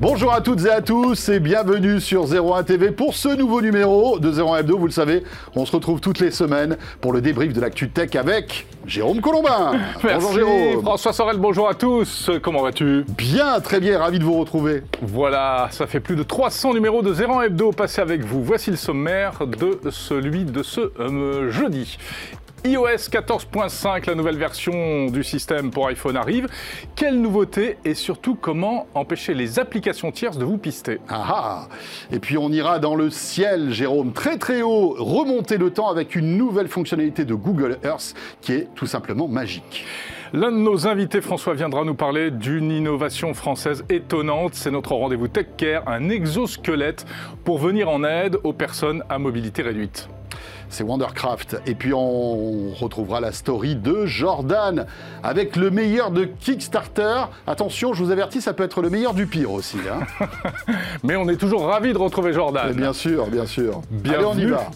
Bonjour à toutes et à tous et bienvenue sur 01 TV pour ce nouveau numéro de 01 Hebdo. Vous le savez, on se retrouve toutes les semaines pour le débrief de l'actu tech avec Jérôme Colombin. bonjour Jérôme. François Sorel, bonjour à tous. Comment vas-tu? Bien, très bien, ravi de vous retrouver. Voilà, ça fait plus de 300 numéros de 01 Hebdo passés avec vous. Voici le sommaire de celui de ce euh, jeudi iOS 14.5, la nouvelle version du système pour iPhone arrive. Quelle nouveauté et surtout comment empêcher les applications tierces de vous pister? Ah, ah Et puis on ira dans le ciel, Jérôme, très très haut, remonter le temps avec une nouvelle fonctionnalité de Google Earth qui est tout simplement magique. L'un de nos invités, François, viendra nous parler d'une innovation française étonnante. C'est notre rendez-vous Tech Care, un exosquelette pour venir en aide aux personnes à mobilité réduite c'est Wondercraft. Et puis on retrouvera la story de Jordan avec le meilleur de Kickstarter. Attention, je vous avertis, ça peut être le meilleur du pire aussi. Hein. Mais on est toujours ravis de retrouver Jordan. bien sûr, bien sûr. Allez, on y va.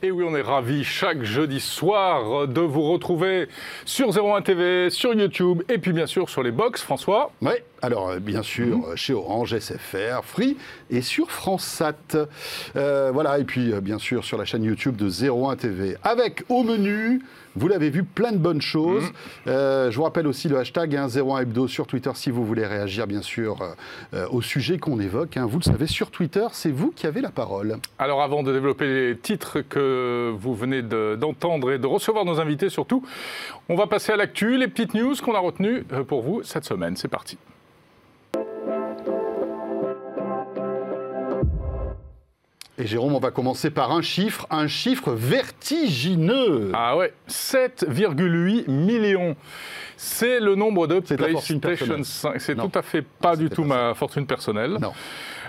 Et oui, on est ravis chaque jeudi soir de vous retrouver sur 01 TV, sur YouTube et puis bien sûr sur les box, François. Oui, alors euh, bien sûr mhm. chez Orange, SFR, Free et sur FranceSat. Euh, voilà, et puis euh, bien sûr sur la chaîne YouTube de 01 TV. Avec au menu vous l'avez vu, plein de bonnes choses. Mhm. Euh, je vous rappelle aussi le hashtag 01 hein, Hebdo sur Twitter si vous voulez réagir, bien sûr, euh, euh, au sujet qu'on évoque. Hein. Vous le savez, sur Twitter, c'est vous qui avez la parole. Alors, avant de développer les titres que vous venez d'entendre et de recevoir nos invités, surtout, on va passer à l'actu, les petites news qu'on a retenues pour vous cette semaine. C'est parti. Et Jérôme, on va commencer par un chiffre, un chiffre vertigineux. Ah ouais, 7,8 millions. C'est le nombre de PlayStation 5. C'est tout à fait pas du tout ma fortune personnelle. Non.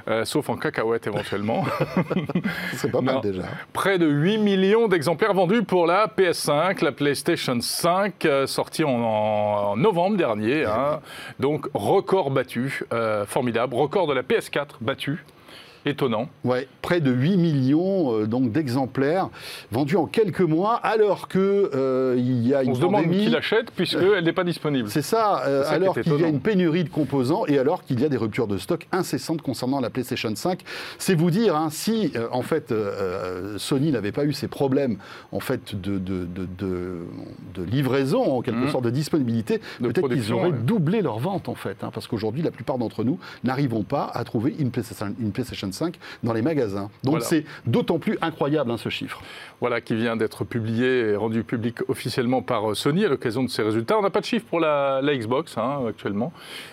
Euh, sauf en cacahuètes éventuellement. C'est pas mal déjà. Près de 8 millions d'exemplaires vendus pour la PS5, la PlayStation 5, euh, sortie en, novembre dernier. Hein. Donc record battu, euh, formidable. Record de la PS4 battu. Étonnant. Ouais, près de 8 millions euh, donc d'exemplaires vendus en quelques mois, alors que euh, il y a une On se demande qui l'achète puisqu'elle n'est pas disponible. C'est ça, euh, alors qu'il y a une pénurie de composants et alors qu'il y a des ruptures de stock incessantes concernant la PlayStation 5. C'est vous dire hein, si en fait Sony n'avait pas eu ces problèmes en fait de, de, de, livraison, en quelque mmh. sorte de disponibilité, peut-être qu'ils auraient doublé leur vente en fait, hein, parce qu'aujourd'hui la plupart d'entre nous n'arrivons pas à trouver une PlayStation, une PlayStation 5 dans les magasins. Donc c'est d'autant plus incroyable hein, ce chiffre. Voilà, qui vient d'être publié et rendu public officiellement par euh, Sony à l'occasion de ces résultats. On n'a pas de chiffre pour la, Xbox hein, actuellement.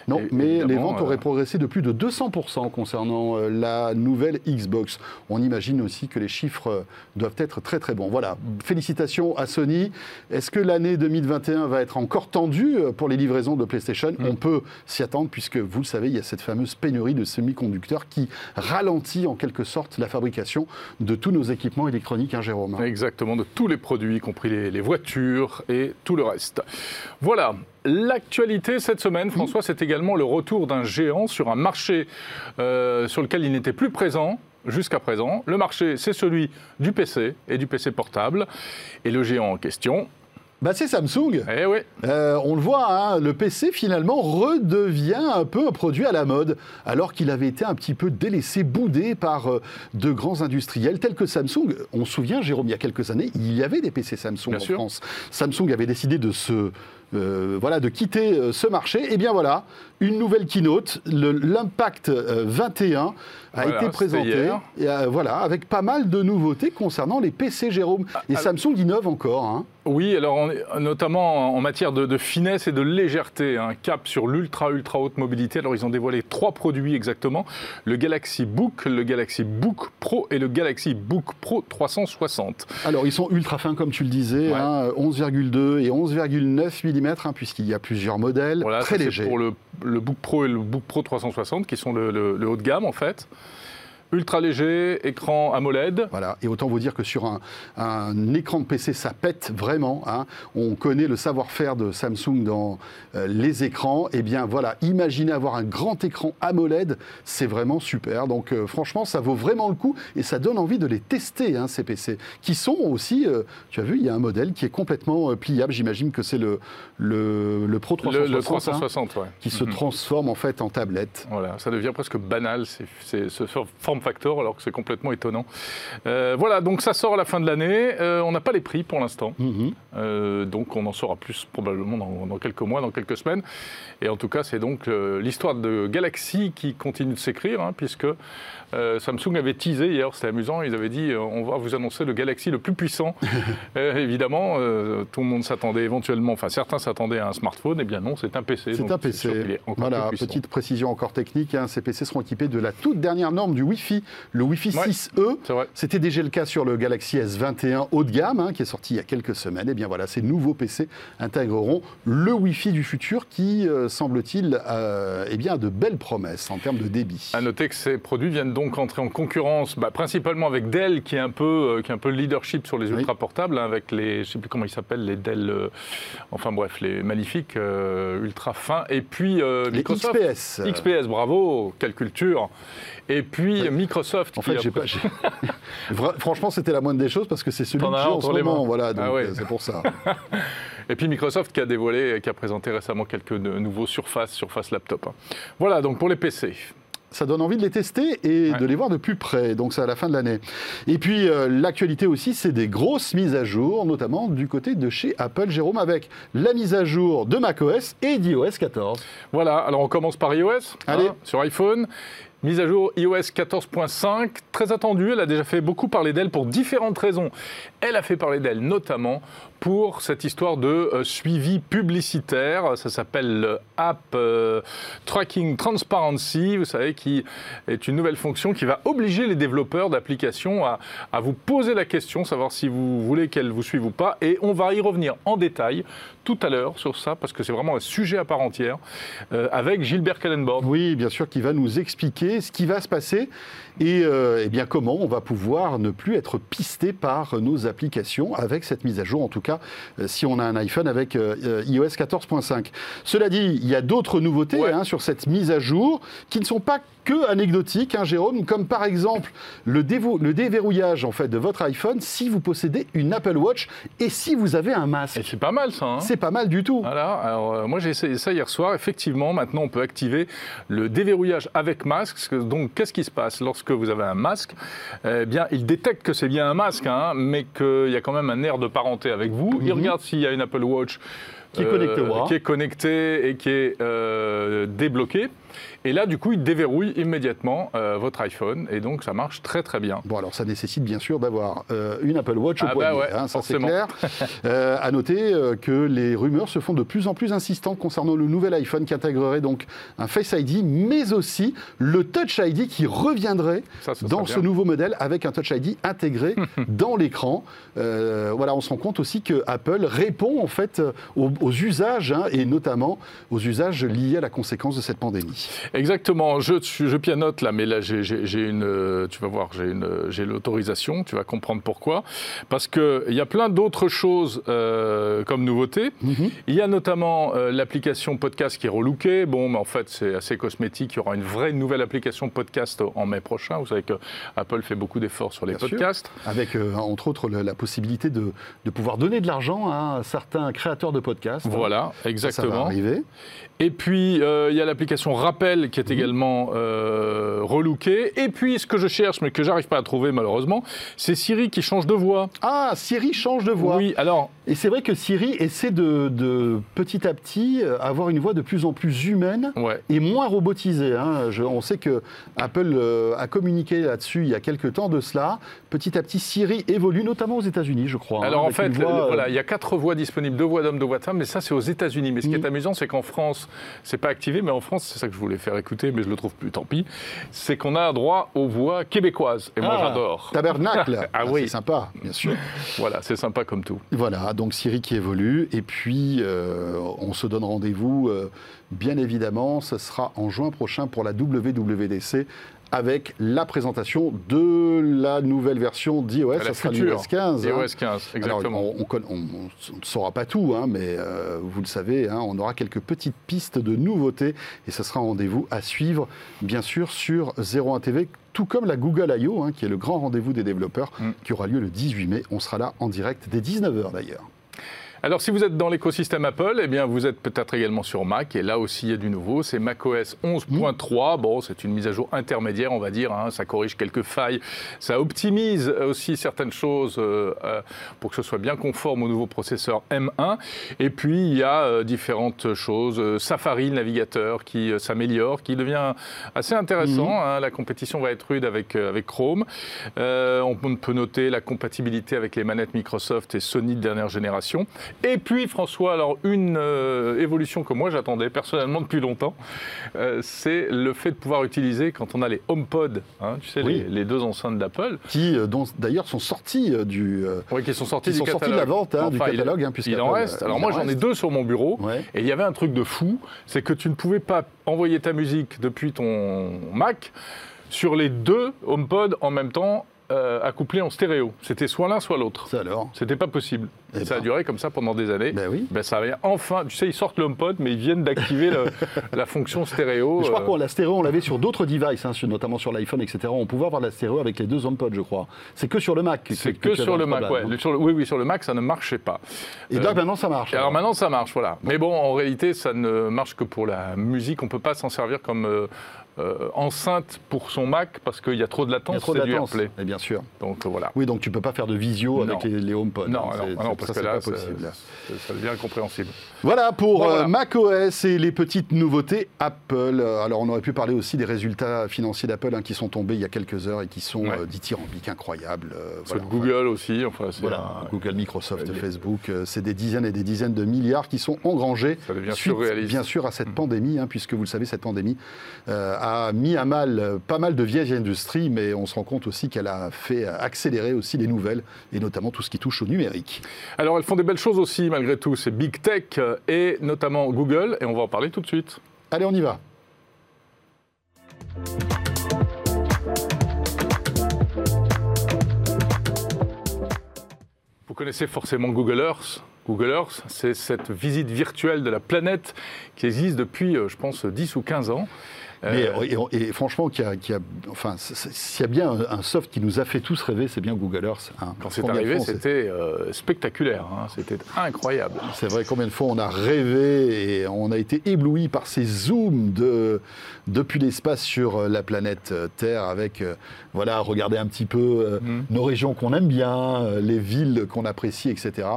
Non, mais les ventes auraient progressé de plus de 200% concernant euh, la nouvelle Xbox. On imagine aussi que les chiffres euh, doivent être très très bons. Voilà, félicitations à Sony. Est-ce que l'année 2021 va être encore tendue pour les livraisons de PlayStation? Mm. On peut s'y attendre puisque, vous le savez, il y a cette fameuse pénurie de semi-conducteurs qui ralentit ralentit en quelque sorte la fabrication de tous nos équipements électroniques, hein, Jérôme? Exactement, de tous les produits, y compris les, voitures et tout le reste. Voilà, L'actualité cette semaine, François, c'est également le retour d'un géant sur un marché euh, sur lequel il n'était plus présent jusqu'à présent. Le marché, c'est celui du PC et du PC portable. Et le géant en question, bah, c'est Samsung. Eh oui. Euh, on le voit, hein, le PC finalement redevient un peu un produit à la mode, alors qu'il avait été un petit peu délaissé, boudé par euh, de grands industriels tels que Samsung. On se souvient, Jérôme, il y a quelques années, il y avait des PC Samsung en France. Samsung avait décidé de se euh, voilà, de quitter ce marché. Et bien voilà, une nouvelle keynote, l'Impact 21 a été présenté, et, voilà, avec pas mal de nouveautés concernant les PC, Jérôme. Et ah, ah. Samsung innove encore. Hein. Oui, alors notamment en matière de, finesse et de légèreté, un cap sur l'ultra ultra haute mobilité. Alors ils ont dévoilé trois produits exactement le Galaxy Book, le Galaxy Book Pro et le Galaxy Book Pro 360. Alors ils sont ultra fins comme tu le disais, 11,2 hein, et 11,9 mm hein, puisqu'il y a plusieurs modèles, voilà, très légers. Pour le, Book Pro et le Book Pro 360 qui sont le haut de gamme en fait. Ultra léger, écran AMOLED. Voilà, et autant vous dire que sur un, un écran de PC, ça pète vraiment. hein. On connaît le savoir-faire de Samsung dans euh, les écrans. Et bien voilà, imaginez avoir un grand écran AMOLED, c'est vraiment super. Donc euh, franchement, ça vaut vraiment le coup et ça donne envie de les tester, hein, ces PC, qui sont aussi, euh, tu as vu, il y a un modèle qui est complètement pliable. J'imagine que c'est le, le, le Pro 360, Le, le hein, 360, ouais. qui se Mhm. transforme en fait en tablette. Voilà, ça devient presque banal, c'est- ce form factor, alors que c'est complètement étonnant. Euh, voilà, donc ça sort à la fin de l'année. Euh, on n'a pas les prix pour l'instant. Mhm. Euh, donc on en saura plus probablement dans, dans quelques mois, dans quelques semaines. Et en tout cas, c'est donc l'histoire de Galaxy qui continue de s'écrire, hein, puisque Samsung avait teasé hier, c'était amusant, ils avaient dit on va vous annoncer le Galaxy le plus puissant. Évidemment, tout le monde s'attendait éventuellement, enfin certains s'attendaient à un smartphone, et bien non, c'est un PC. C'est un PC. Voilà, petite précision encore technique, hein, ces PC seront équipés de la toute dernière norme du Wi-Fi, le Wi-Fi Ouais. 6E. C'est vrai. C'était déjà le cas sur le Galaxy S21 haut de gamme, hein, qui est sorti il y a quelques semaines. Et bien voilà, ces nouveaux PC intégreront le Wi-Fi du futur qui, euh, semble-t-il, euh, eh bien, a de belles promesses en termes de débit. À noter que ces produits viennent donc entrer en concurrence, bah, principalement avec Dell, qui est un peu, euh, qui est un peu le leadership sur les ultra portables, hein, avec les, je sais plus comment ils s'appellent, les Dell, enfin bref, les magnifiques ultra fins, et puis Les Microsoft. XPS. XPS, bravo, quelle culture. Et puis Ouais. Microsoft. En qui fait, j'ai pas. Franchement, c'était la moindre des choses parce que c'est celui que j'ai en ce moment. mains. Voilà, Ah ouais. euh, c'est pour ça. Et puis Microsoft qui a dévoilé, qui a présenté récemment quelques nouveaux Surface, Surface Laptop. hein. Voilà, donc pour les PC. ça donne envie de les tester et Ouais. de les voir de plus près. Donc c'est à la fin de l'année. Et puis euh, l'actualité aussi, c'est des grosses mises à jour, notamment du côté de chez Apple, Jérôme, avec la mise à jour de macOS et d'iOS 14. Voilà, alors on commence par iOS, Allez. hein, sur iPhone. Mise à jour iOS 14.5, très attendue, elle a déjà fait beaucoup parler d'elle pour différentes raisons. Elle a fait parler d'elle notamment pour cette histoire de euh, suivi publicitaire, ça s'appelle le App euh, Tracking Transparency, vous savez, qui est une nouvelle fonction qui va obliger les développeurs d'applications à, vous poser la question, savoir si vous voulez qu'elle vous suive ou pas, et on va y revenir en détail tout à l'heure sur ça, parce que c'est vraiment un sujet à part entière, euh, avec Gilbert Kallenborn. Oui, bien sûr, qui va nous expliquer ce qui va se passer et, euh, eh bien comment on va pouvoir ne plus être pisté par nos applications avec cette mise à jour, en tout cas euh, si on a un iPhone avec euh, iOS 14.5. Cela dit, il y a d'autres nouveautés Ouais. hein, sur cette mise à jour qui ne sont pas que anecdotiques, hein, Jérôme, comme par exemple le, déverrouillage en fait de votre iPhone si vous possédez une Apple Watch et si vous avez un masque. Et c'est pas mal ça. hein C'est pas mal du tout. Voilà, alors euh, moi j'ai essayé ça hier soir. Effectivement, maintenant on peut activer le déverrouillage avec masque. Donc qu'est-ce qui se passe lorsque vous avez un masque Eh bien, il détecte que c'est bien un masque, hein, mais qu'il y a quand même un air de parenté avec vous. Il Mhm. regarde s'il y a une Apple Watch Qui est connectée qui est connectée et qui est euh, débloquée. Et là, du coup, il déverrouille immédiatement euh, votre iPhone. Et donc, ça marche très très bien. Bon, alors ça nécessite bien sûr d'avoir euh, une Apple Watch au Ah bah poignet, ouais, hein, ça c'est clair. Euh, à noter que les rumeurs se font de plus en plus insistantes concernant le nouvel iPhone qui intégrerait donc un Face ID, mais aussi le Touch ID qui reviendrait Ça, dans ce bien. nouveau modèle avec un Touch ID intégré dans l'écran. Voilà, on se rend compte aussi que Apple répond en fait aux, aux usages hein, et notamment aux usages liés à la conséquence de cette pandémie. Exactement, je, je pianote là, mais là j'ai- une, euh, tu vas voir, j'ai une- j'ai l'autorisation, tu vas comprendre pourquoi. Parce qu'il y a plein d'autres choses euh, comme nouveautés. Mhm. Il y a notamment euh, l'application podcast qui est relookée. Bon, mais en fait c'est assez cosmétique, il y aura une vraie nouvelle application podcast en mai prochain. Vous savez que Apple fait beaucoup d'efforts sur les Bien sûr. podcasts. Avec, euh, entre autres, la possibilité de, de pouvoir donner de l'argent à certains créateurs de podcasts. Voilà, Ça, ça va exactement. arriver. Et puis, il y a l'application Rappel Qui est également euh, relookée. Et puis, ce que je cherche, mais que j'arrive pas à trouver malheureusement, c'est Siri qui change de voix. Ah, Siri change de voix. Oui, alors, Et c'est vrai que Siri essaie de, de petit à petit euh, avoir une voix de plus en plus humaine ouais. et moins robotisée. hein. Je- on sait que Apple euh, a communiqué là-dessus il y a quelques temps de cela. Petit à petit, Siri évolue, notamment aux États-Unis, je crois. hein, Alors en fait, une voix, le- euh, voilà, il y a quatre voix disponibles, deux voix d'hommes, deux voix de femmes, mais ça c'est aux États-Unis. Mais ce qui est amusant, c'est qu'en France, c'est pas activé, mais en France, c'est ça que je voulais faire écouter, mais je le trouve plus, tant pis. C'est qu'on a droit aux voix québécoises, et moi ah, j'adore. Tabernacle. Ah oui. C'est sympa, bien sûr. Voilà, c'est sympa comme tout. Voilà, donc Siri qui évolue. Et puis, euh, on se donne rendez-vous, euh, bien évidemment, ce sera en juin prochain pour la WWDC avec la présentation de la nouvelle version d'iOS, ça sera l'iOS 15. iOS 15, exactement. on ne saura pas tout, hein, mais euh, vous le savez, hein, on aura quelques petites pistes de nouveautés et ce sera un rendez-vous à suivre, bien sûr, sur 01 TV tout comme la Google I.O., hein, qui est le grand rendez-vous des développeurs, mm. qui aura lieu le 18 mai. On sera là en direct dès 19h d'ailleurs. Alors, si vous êtes dans l'écosystème Apple, eh bien, vous êtes peut-être également sur Mac. Et là aussi, il y a du nouveau. C'est macOS 11.3. Bon, c'est une mise à jour intermédiaire, on va dire. Hein. Ça corrige quelques failles. Ça optimise aussi certaines choses euh, euh, pour que ce soit bien conforme au nouveau processeur M1. Et puis, il y a euh, différentes choses. Safari, le navigateur, qui s'améliore, qui devient assez intéressant. Mhm. Hein. La compétition va être rude avec, avec Chrome. on peut noter la compatibilité avec les manettes Microsoft et Sony de dernière génération. Et puis, François, alors une euh, évolution que moi j'attendais personnellement depuis longtemps, euh, c'est le fait de pouvoir utiliser, quand on a les HomePod, hein, tu sais, les, deux enceintes d'Apple. Qui, euh, d'ailleurs, sont sortis du. oui, qui sont sortis du sont de la vente, hein, du catalogue. Hein, il, en reste. Alors, moi, j'en ai deux sur mon bureau. Et il y avait un truc de fou, c'est que tu ne pouvais pas envoyer ta musique depuis ton Mac sur les deux HomePod en même temps euh, accouplés en stéréo. C'était soit l'un, soit l'autre. Ça alors C'était pas possible. Et eh ça a ben. duré comme ça pendant des années. Ben oui. Ben ça avait enfin, tu sais, ils sortent l'HomePod, mais ils viennent d'activer la fonction stéréo. Je crois euh. que la stéréo, on l'avait sur d'autres devices, hein, notamment sur l'iPhone, etc. On pouvait avoir la stéréo avec les deux HomePod, je crois. C'est que sur le Mac. C'est que, sur le Mac, ouais. oui, oui, sur le Mac, ça ne marchait pas. Et là, euh, maintenant, ça marche. Alors, maintenant, ça marche, voilà. Mais bon, en réalité, ça ne marche que pour la musique. On peut pas s'en servir comme euh, enceinte pour son Mac parce qu'il y a trop de latence, c'est du AirPlay. Et bien sûr. Donc euh, voilà. Oui, donc tu peux pas faire de visio avec les, HomePod. Non, non, non parce que là, ça, ça, devient incompréhensible. Voilà pour euh, macOS et les petites nouveautés Apple. Alors on aurait pu parler aussi des résultats financiers d'Apple hein, qui sont tombés il y a quelques heures et qui sont ouais. dithyrambiques, incroyables. Voilà, Google aussi. Enfin, voilà, Google, Microsoft, Facebook, c'est des dizaines et des dizaines de milliards qui sont engrangés. Ça devient suite, bien sûr à cette mm. pandémie, hein, puisque vous le savez, cette pandémie a mis à mal euh, pas mal de vieilles industries, mais on se rend compte aussi qu'elle a fait accélérer aussi les nouvelles, et notamment tout ce qui touche au numérique. Alors elles font des belles choses aussi, malgré tout, c'est Big Tech, euh, et notamment Google, et on va en parler tout de suite. Allez, on y va. Vous connaissez forcément Google Earth Google Earth, c'est cette visite virtuelle de la planète qui existe depuis, euh, je pense, 10 ou 15 ans. Mais, euh, et, franchement, s'il y, a, enfin, y a bien un, soft qui nous a fait tous rêver, c'est bien Google Earth. Hein. Quand c'est arrivé, c'était euh, spectaculaire, hein. c'était incroyable. C'est vrai, combien de fois on a rêvé et on a été ébloui par ces zooms de, depuis l'espace sur euh, la planète Terre, avec, voilà, regarder un petit peu mm. nos régions qu'on aime bien, les villes qu'on apprécie, etc.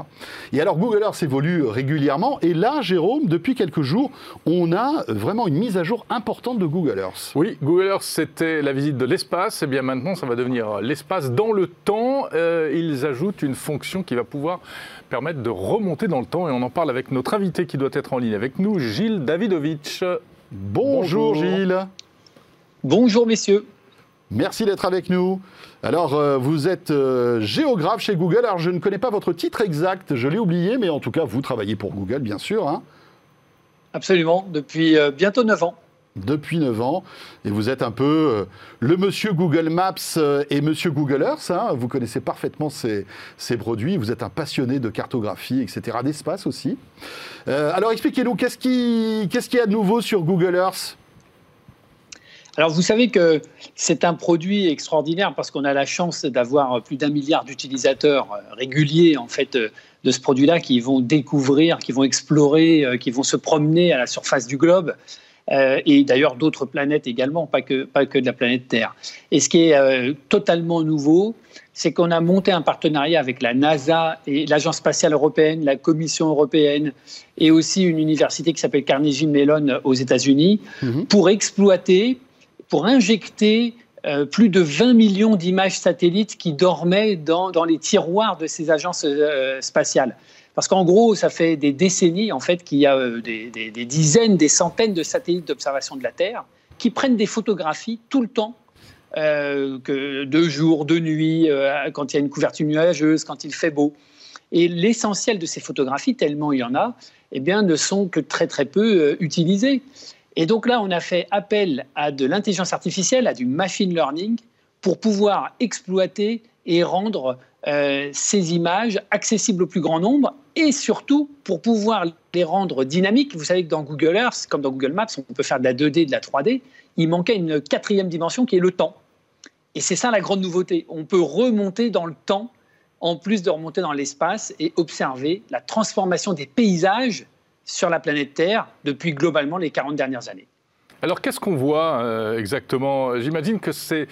Et alors, Google Earth évolue régulièrement, et là, Jérôme, depuis quelques jours, on a vraiment une mise à jour importante de Google Earth. Oui, Google Earth, c'était la visite de l'espace. Et eh bien maintenant, ça va devenir l'espace dans le temps. Euh, ils ajoutent une fonction qui va pouvoir permettre de remonter dans le temps. Et on en parle avec notre invité qui doit être en ligne avec nous, Gilles Davidovitch. Bonjour, Gilles. Bonjour messieurs. Merci d'être avec nous. Alors, euh, vous êtes euh, géographe chez Google. Alors, je ne connais pas votre titre exact, je l'ai oublié, mais en tout cas, vous travaillez pour Google, bien sûr. Hein. Absolument, depuis bientôt 9 ans depuis 9 ans. Et vous êtes un peu euh, le monsieur Google Maps euh, et monsieur Google Earth. Hein. Vous connaissez parfaitement ces, produits. Vous êtes un passionné de cartographie, etc., d'espace aussi. Euh, alors expliquez-nous, qu'est-ce qu'il ce y a de nouveau sur Google Earth? Alors vous savez que c'est un produit extraordinaire parce qu'on a la chance d'avoir plus d'un milliard d'utilisateurs réguliers en fait de ce produit-là qui vont découvrir, qui vont explorer, qui vont se promener à la surface du globe. Euh, et d'ailleurs d'autres planètes également, pas que, pas que de la planète Terre. Et ce qui est euh, totalement nouveau, c'est qu'on a monté un partenariat avec la NASA et l'Agence spatiale européenne, la Commission européenne et aussi une université qui s'appelle Carnegie Mellon aux États-Unis mhm. pour exploiter, pour injecter euh, plus de 20 millions d'images satellites qui dormaient dans, dans, les tiroirs de ces agences spatiales. Parce qu'en gros, ça fait des décennies en fait qu'il y a euh, des, dizaines, des centaines de satellites d'observation de la Terre qui prennent des photographies tout le temps, euh, que de jour, de nuit, euh, quand il y a une couverture nuageuse, quand il fait beau. Et l'essentiel de ces photographies, tellement il y en a, eh bien, ne sont que très très peu utilisées. Et donc là, on a fait appel à de l'intelligence artificielle, à du machine learning, pour pouvoir exploiter et rendre euh, ces images accessibles au plus grand nombre et surtout pour pouvoir les rendre dynamiques. Vous savez que dans Google Earth, comme dans Google Maps, on peut faire de la 2D, de la 3D. Il manquait une quatrième dimension qui est le temps. Et c'est ça la grande nouveauté. On peut remonter dans le temps en plus de remonter dans l'espace et observer la transformation des paysages sur la planète Terre depuis globalement les 40 dernières années. Alors qu'est-ce qu'on voit euh, exactement? J'imagine que ce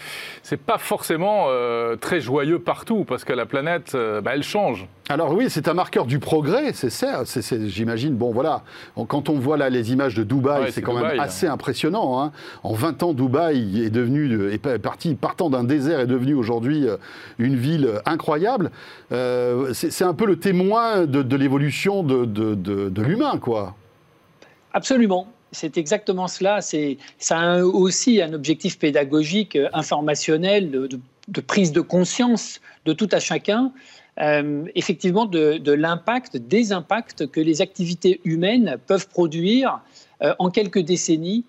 n'est pas forcément euh, très joyeux partout parce que la planète, euh, bah, elle change. Alors oui, c'est un marqueur du progrès, c'est ça. J'imagine, bon voilà, quand on voit là les images de Dubaï, c'est quand même assez impressionnant. Hein. En 20 ans, Dubaï est devenu, est parti, partant d'un désert, est devenu aujourd'hui une ville incroyable. c'est un peu le témoin de, l'évolution de, de l'humain, quoi. Absolument c'est exactement cela. Ça a aussi un objectif pédagogique, euh, informationnel, de, prise de conscience de tout à chacun, euh, effectivement, de, l'impact, des impacts que les activités humaines peuvent produire euh, en quelques décennies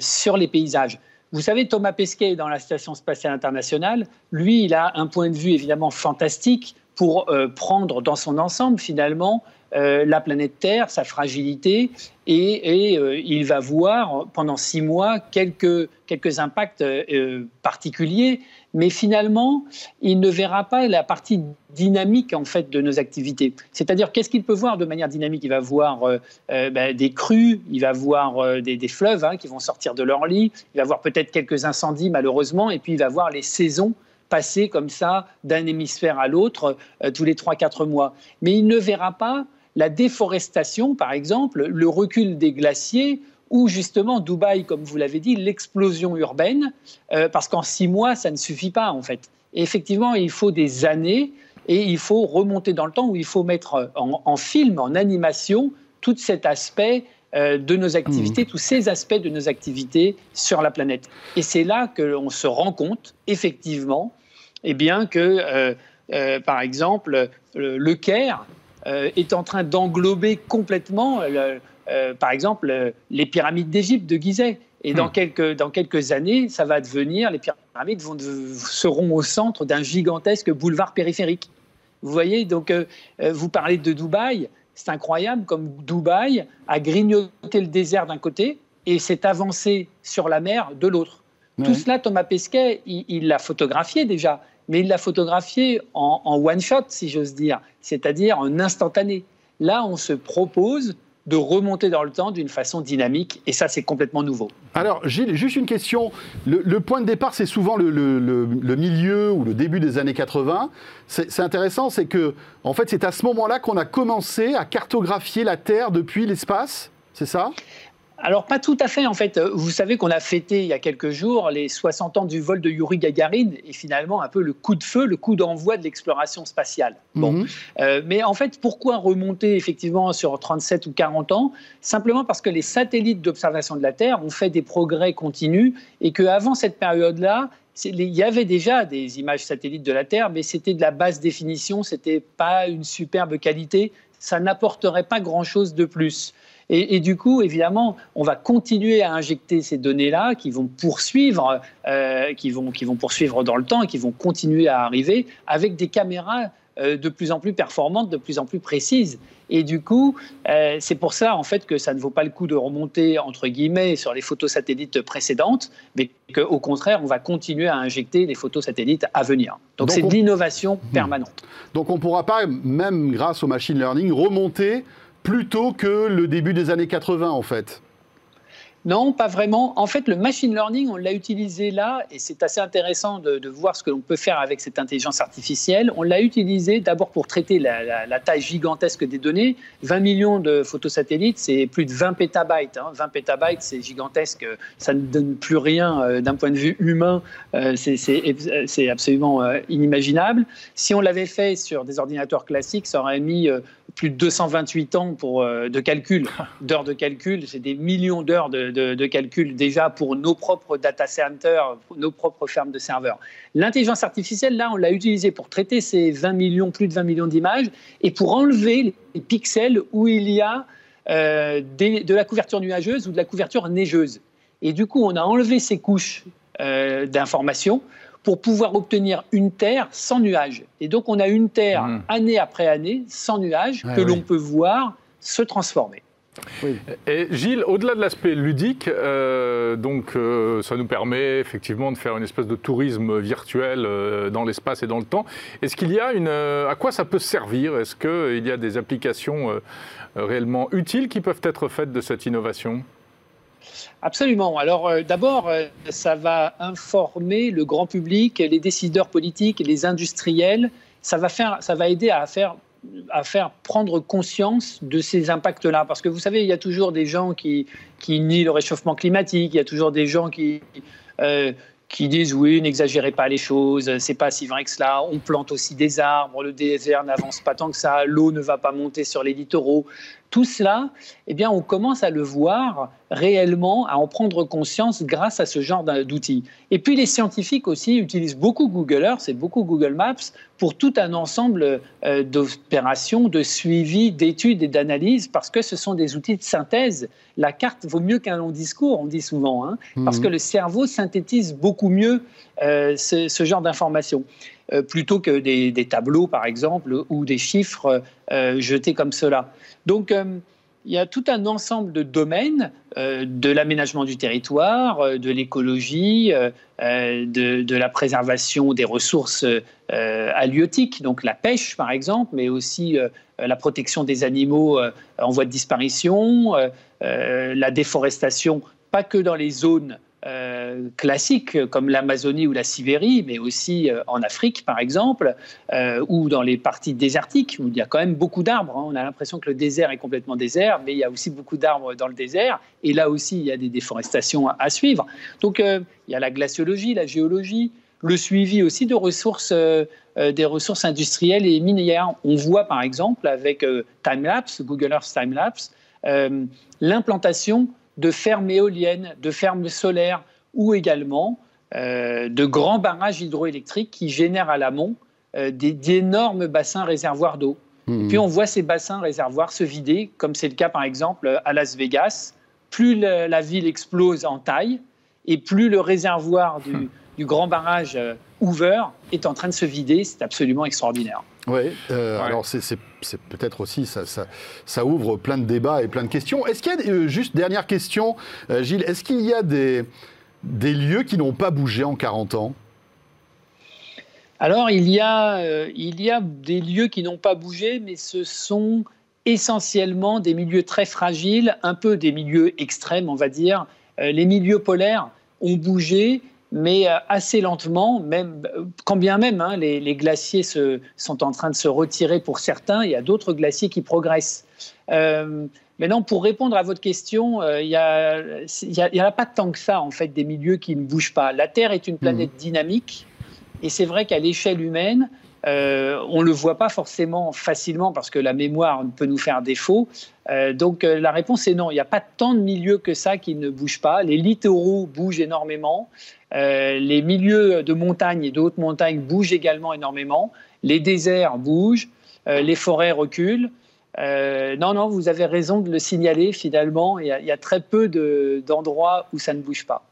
sur les paysages. Vous savez, Thomas Pesquet, dans la Station spatiale internationale, lui, il a un point de vue évidemment fantastique pour prendre dans son ensemble, finalement, euh, la planète Terre, sa fragilité, et, euh, il va voir pendant six mois quelques, quelques impacts euh, particuliers, mais finalement, il ne verra pas la partie dynamique en fait de nos activités. C'est-à-dire, qu'est-ce qu'il peut voir de manière dynamique? Il va voir ben, des crues, il va voir des, fleuves hein, qui vont sortir de leur lit, il va voir peut-être quelques incendies malheureusement, et puis il va voir les saisons passer comme ça d'un hémisphère à l'autre tous les 3-4 mois. Mais il ne verra pas la déforestation, par exemple, le recul des glaciers ou justement Dubaï, comme vous l'avez dit, l'explosion urbaine, euh, parce qu'en six mois, ça ne suffit pas en fait. effectivement, il faut des années et il faut remonter dans le temps où il faut mettre en, film, en animation, tout cet aspect euh, de nos activités, mmh. tous ces aspects de nos activités sur la planète. Et c'est là que l'on se rend compte, effectivement, eh bien que, euh, par exemple, le Caire, est en train d'englober complètement, euh, euh, par exemple, les pyramides d'Égypte de Gizeh. Et dans, hmm. quelques, dans quelques années, ça va devenir, les pyramides vont, seront au centre d'un gigantesque boulevard périphérique. Vous voyez, donc vous parlez de Dubaï, c'est incroyable comme Dubaï a grignoté le désert d'un côté et s'est avancé sur la mer de l'autre. Tout cela, Thomas Pesquet, il l'a photographié déjà mais il l'a photographié en, one shot, si j'ose dire, c'est-à-dire en instantané. Là, on se propose de remonter dans le temps d'une façon dynamique, et ça, c'est complètement nouveau. Alors, Gilles, juste une question. Le, point de départ, c'est souvent le, le, milieu ou le début des années 80. C'est intéressant, c'est que, en fait, c'est à ce moment-là qu'on a commencé à cartographier la Terre depuis l'espace, c'est ça? Alors, pas tout à fait, en fait. Vous savez qu'on a fêté il y a quelques jours les 60 ans du vol de Yuri Gagarin et finalement un peu le coup de feu, le coup d'envoi de l'exploration spatiale. Bon. Mhm. Euh, mais en fait, pourquoi remonter effectivement sur 37 ou 40 ans? Simplement parce que les satellites d'observation de la Terre ont fait des progrès continus et qu'avant cette période-là, il y avait déjà des images satellites de la Terre, mais c'était de la basse définition, c'était pas une superbe qualité, ça n'apporterait pas grand-chose de plus. Et, du coup, évidemment, on va continuer à injecter ces données-là qui vont poursuivre, euh, qui, vont, qui vont poursuivre dans le temps et qui vont continuer à arriver avec des caméras euh, de plus en plus performantes, de plus en plus précises. Et du coup, euh, c'est pour ça en fait que ça ne vaut pas le coup de remonter entre guillemets sur les photos satellites précédentes, mais qu'au contraire, on va continuer à injecter les photos satellites à venir. Donc c'est de l'innovation hmm. permanente. Donc on ne pourra pas, même grâce au machine learning, remonter plutôt que le début des années 80 en fait non, pas vraiment. En fait, le machine learning, on l'a utilisé là, et c'est assez intéressant de, voir ce que l'on peut faire avec cette intelligence artificielle. On l'a utilisé d'abord pour traiter la, taille gigantesque des données. 20 millions de photosatellites, c'est plus de 20 pétabytes. 20 hein. pétabytes, c'est gigantesque. Ça ne donne plus rien euh, d'un point de vue humain. Euh, c'est absolument euh, inimaginable. Si on l'avait fait sur des ordinateurs classiques, ça aurait mis plus de 228 ans pour, de calcul, d'heures de calcul. C'est des millions d'heures de de, calcul déjà pour nos propres data centers, nos propres fermes de serveurs. L'intelligence artificielle, là, on l'a utilisée pour traiter ces 20 millions, plus de 20 millions d'images et pour enlever les pixels où il y a de la couverture nuageuse ou de la couverture neigeuse. Et du coup, on a enlevé ces couches d'informations pour pouvoir obtenir une Terre sans nuages. Et donc, on a une Terre mmh. année après année sans nuages que l'on peut voir se transformer. Et Gilles, au-delà de l'aspect ludique, euh, donc euh, ça nous permet effectivement de faire une espèce de tourisme virtuel euh, dans l'espace et dans le temps. Est-ce qu'il y a une, à quoi ça peut servir? Est-ce qu'il y a des applications réellement utiles qui peuvent être faites de cette innovation? Absolument. Alors d'abord, ça va informer le grand public, les décideurs politiques, les industriels. Ça va, faire, ça va aider à faire à faire prendre conscience de ces impacts-là. Parce que vous savez, il y a toujours des gens qui, qui nient le réchauffement climatique, il y a toujours des gens qui, euh, qui disent oui, n'exagérez pas les choses, c'est pas si vrai que cela. On plante aussi des arbres, le désert n'avance pas tant que ça, l'eau ne va pas monter sur les littoraux. Tout cela, eh bien, on commence à le voir réellement, à en prendre conscience grâce à ce genre d'outils. Et puis les scientifiques aussi utilisent beaucoup Google Earth et beaucoup Google Maps pour tout un ensemble euh, d'opérations, de suivi, d'études et d'analyses, parce que ce sont des outils de synthèse. La carte vaut mieux qu'un long discours, on dit souvent, hein, parce que mhm. le cerveau synthétise beaucoup mieux euh, ce, genre d'informations. Euh, plutôt que des, tableaux, par exemple, ou des chiffres jetés comme cela. Donc, il y a tout un ensemble de domaines, euh, de l'aménagement du territoire, euh, de l'écologie, euh, de, la préservation des ressources halieutiques, donc la pêche par exemple, mais aussi la protection des animaux en voie de disparition, la déforestation, pas que dans les zones euh, classiques comme l'Amazonie ou la Sibérie, mais aussi euh, en Afrique par exemple, euh, ou dans les parties désertiques où il y a quand même beaucoup d'arbres. Hein. On a l'impression que le désert est complètement désert, mais il y a aussi beaucoup d'arbres dans le désert, et là aussi il y a des déforestations à, suivre. Donc il y a la glaciologie, la géologie, le suivi aussi des ressources industrielles et minières. On voit par exemple avec Timelapse, Google Earth Timelapse, l'implantation de fermes éoliennes, de fermes solaires ou également euh, de grands barrages hydroélectriques qui génèrent à l'amont euh, d'énormes bassins réservoirs d'eau. Mmh. Puis on voit ces bassins réservoirs se vider, comme c'est le cas par exemple à Las Vegas. Plus la, ville explose en taille et plus le réservoir du, du grand barrage euh, Hoover est en train de se vider. C'est absolument extraordinaire. Oui, euh, alors c'est peut-être aussi, ça, ça, ouvre plein de débats et plein de questions. Est-ce qu'il y a, euh, juste dernière question, euh, Gilles, est-ce qu'il y a des, des lieux qui n'ont pas bougé en 40 ans? Alors il y, a, il y a des lieux qui n'ont pas bougé, mais ce sont essentiellement des milieux très fragiles, un peu des milieux extrêmes, on va dire. les milieux polaires ont bougé, mais euh, assez lentement, même, quand bien même hein, les, glaciers se, sont en train de se retirer pour certains, il y a d'autres glaciers qui progressent. Euh, maintenant, pour répondre à votre question, euh, il n'y a, a, pas tant que ça, en fait, des milieux qui ne bougent pas. La Terre est une planète mmh. dynamique, et c'est vrai qu'à l'échelle humaine, on ne le voit pas forcément facilement parce que la mémoire peut nous faire défaut. donc la réponse est non, il n'y a pas tant de milieux que ça qui ne bougent pas. Les littoraux bougent énormément. Euh, les milieux de montagne et de haute montagne bougent également énormément. Les déserts bougent, euh, les forêts reculent. Euh, non, non, vous avez raison de le signaler finalement. Il y a, très peu d'endroits où ça ne bouge pas.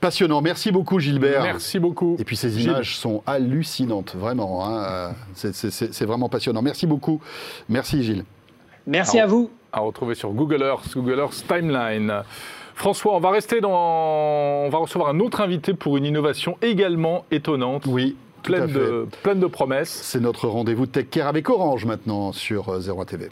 Passionnant. Merci beaucoup, Gilbert. Merci beaucoup. Et puis ces images sont hallucinantes, vraiment. Hein. C'est vraiment passionnant. Merci beaucoup. Merci, Gilles. Merci à vous. À retrouver sur Google Earth, Google Earth Timeline. François, on va rester dans. On va recevoir un autre invité pour une innovation également étonnante. Oui. Pleine de, pleine de promesses. C'est notre rendez-vous de Tech Care avec Orange maintenant sur 01 euh, TV.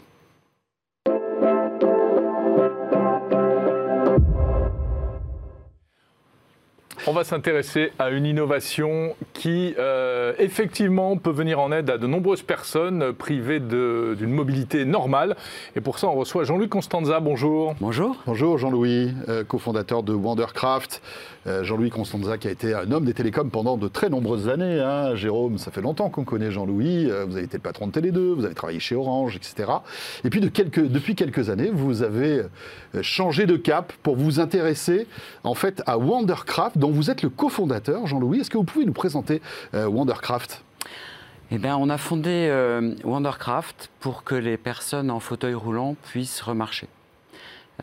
On va s'intéresser à une innovation qui, euh, effectivement, peut venir en aide à de nombreuses personnes privées d'une mobilité normale. Et pour ça, on reçoit Jean-Louis Constanza. Bonjour. Bonjour. Bonjour, Jean-Louis, euh, cofondateur de Wondercraft. Euh, Jean-Louis Constanza qui a été un homme des télécoms pendant de très nombreuses années. Hein. Jérôme, ça fait longtemps qu'on connaît Jean-Louis. vous avez été le patron de Télé 2, vous avez travaillé chez Orange, etc. Et puis, de quelques, depuis quelques années, vous avez changé de cap pour vous intéresser, en fait, à Wondercraft, dont vous êtes le cofondateur, Jean-Louis. Est-ce que vous pouvez nous présenter euh, Wondercraft? Eh bien, on a fondé euh, Wondercraft pour que les personnes en fauteuil roulant puissent remarcher.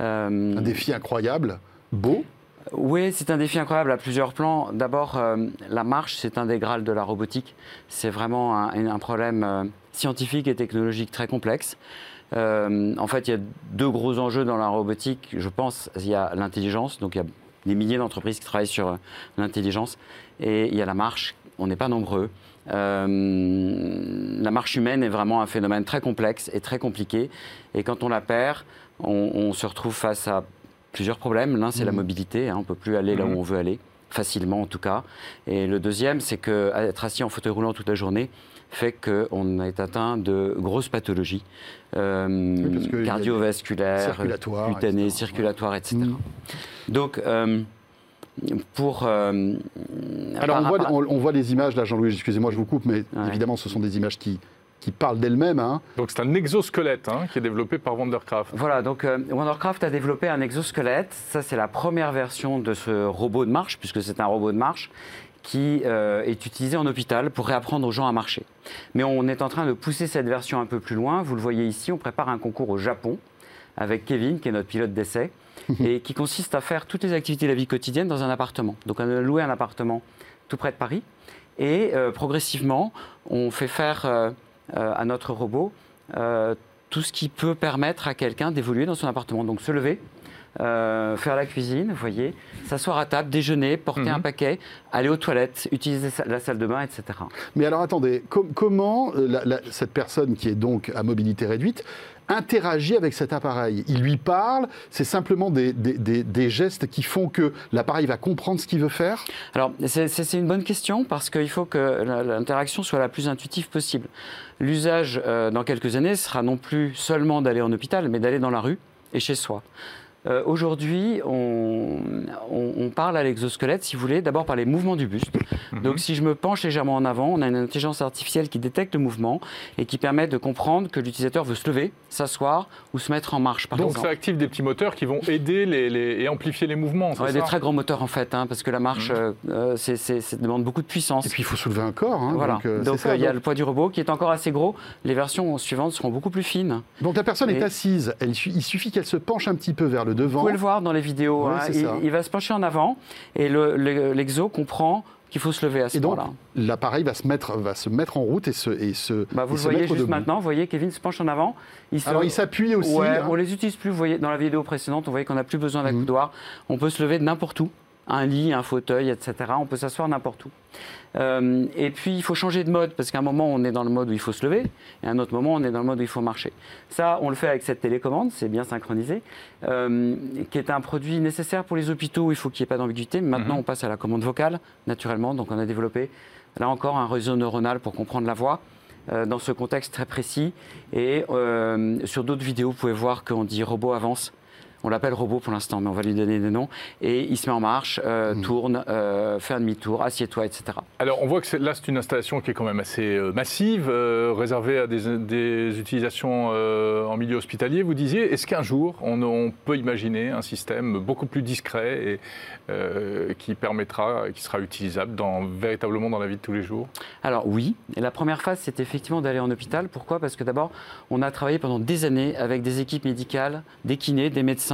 Euh, un défi incroyable, beau. Oui, c'est un défi incroyable à plusieurs plans. D'abord, euh, la marche, c'est un des grâles de la robotique. C'est vraiment un, problème scientifique et technologique très complexe. en fait, il y a deux gros enjeux dans la robotique. Je pense, il y a l'intelligence, donc il y a des milliers d'entreprises qui travaillent sur l'intelligence, et il y a la marche. On n'est pas nombreux. Euh, la marche humaine est vraiment un phénomène très complexe et très compliqué. Et quand on la perd, on, se retrouve face à plusieurs problèmes. L'un, c'est la mmh. mobilité. Hein, on ne peut plus aller là où mmh. on veut aller, facilement en tout cas. Et le deuxième, c'est qu'être assis en fauteuil roulant toute la journée fait qu'on est atteint de grosses pathologies euh, cardiovasculaires, cutanées, circulatoires, etc. Mmh. Donc, euh, pour. Euh, Alors, on voit, on, voit, les images, là, Jean-Louis, excusez-moi, je vous coupe, mais évidemment, ce sont des images qui, qui parlent d'elles-mêmes. Hein. Donc c'est un exosquelette hein, qui est développé par Wondercraft. Voilà, donc euh, Wondercraft a développé un exosquelette. Ça, c'est la première version de ce robot de marche, puisque c'est un robot de marche qui euh, est utilisé en hôpital pour réapprendre aux gens à marcher. Mais on est en train de pousser cette version un peu plus loin. Vous le voyez ici, on prépare un concours au Japon avec Kevin, qui est notre pilote d'essai. et qui consiste à faire toutes les activités de la vie quotidienne dans un appartement. Donc on a loué un appartement tout près de Paris et euh, progressivement on fait faire euh, à notre robot tout ce qui peut permettre à quelqu'un d'évoluer dans son appartement. Donc se lever, faire la cuisine, vous voyez, s'asseoir à table, déjeuner, porter un mhm. paquet, aller aux toilettes, utiliser la salle de bain, etc. Mais alors attendez, comment cette personne qui est donc à mobilité réduite interagit avec cet appareil? Il lui parle, c'est simplement des, gestes qui font que l'appareil va comprendre ce qu'il veut faire? Alors, c'est une bonne question parce qu'il faut que l'interaction soit la plus intuitive possible. L'usage, euh, dans quelques années, sera non plus seulement d'aller en hôpital, mais d'aller dans la rue et chez soi. Euh, aujourd'hui, on, parle à l'exosquelette, si vous voulez, d'abord par les mouvements du buste. Mhm. Donc, si je me penche légèrement en avant, on a une intelligence artificielle qui détecte le mouvement et qui permet de comprendre que l'utilisateur veut se lever, s'asseoir ou se mettre en marche, par Donc, ça active des petits moteurs qui vont aider les, et amplifier les mouvements. Des très grands moteurs en fait, hein, parce que la marche, mhm. euh, euh, ça demande beaucoup de puissance. Et puis, il faut soulever un corps. Hein, voilà. Donc, il y a le poids du robot qui est encore assez gros. Les versions suivantes seront beaucoup plus fines. Donc, la personne est assise. il suffit qu'elle se penche un petit peu vers le devant. Vous pouvez le voir dans les vidéos. Hein. il, va se pencher en avant et l'exo comprend qu'il faut se lever à ce moment-là. L'appareil va se mettre va se mettre en route et se et se. Bah, vous le voyez juste maintenant. Vous voyez, Kevin se penche en avant. Il Alors il s'appuie aussi. Ouais, On les utilise plus. Vous voyez, dans la vidéo précédente, on voyait qu'on n'a plus besoin d'un mmh. On peut se lever n'importe où un lit, un fauteuil, etc. On peut s'asseoir n'importe où. Euh, et puis, il faut changer de mode, parce qu'à un moment, on est dans le mode où il faut se lever, et à un autre moment, on est dans le mode où il faut marcher. Ça, on le fait avec cette télécommande, c'est bien synchronisé, euh, qui est un produit nécessaire pour les hôpitaux où il faut qu'il n'y ait pas d'ambiguïté. Maintenant, mhm. on passe à la commande vocale, naturellement. Donc, on a développé, là encore, un réseau neuronal pour comprendre la voix. Euh, dans ce contexte très précis. Et sur d'autres vidéos, vous pouvez voir qu'on dit robot avance on l'appelle robot pour l'instant, mais on va lui donner des noms. Et il se met en marche, euh, hmm. tourne, euh, fait un demi-tour, assied-toi, etc. Alors on voit que là, c'est une installation qui est quand même assez euh, massive, réservée à des, utilisations en milieu hospitalier. Vous disiez, est-ce qu'un jour, on, peut imaginer un système beaucoup plus discret et qui permettra, qui sera utilisable dans, véritablement dans la vie de tous les jours? Alors oui. Et la première phase, c'est effectivement d'aller en hôpital. Pourquoi? Parce que d'abord, on a travaillé pendant des années avec des équipes médicales, des kinés, des médecins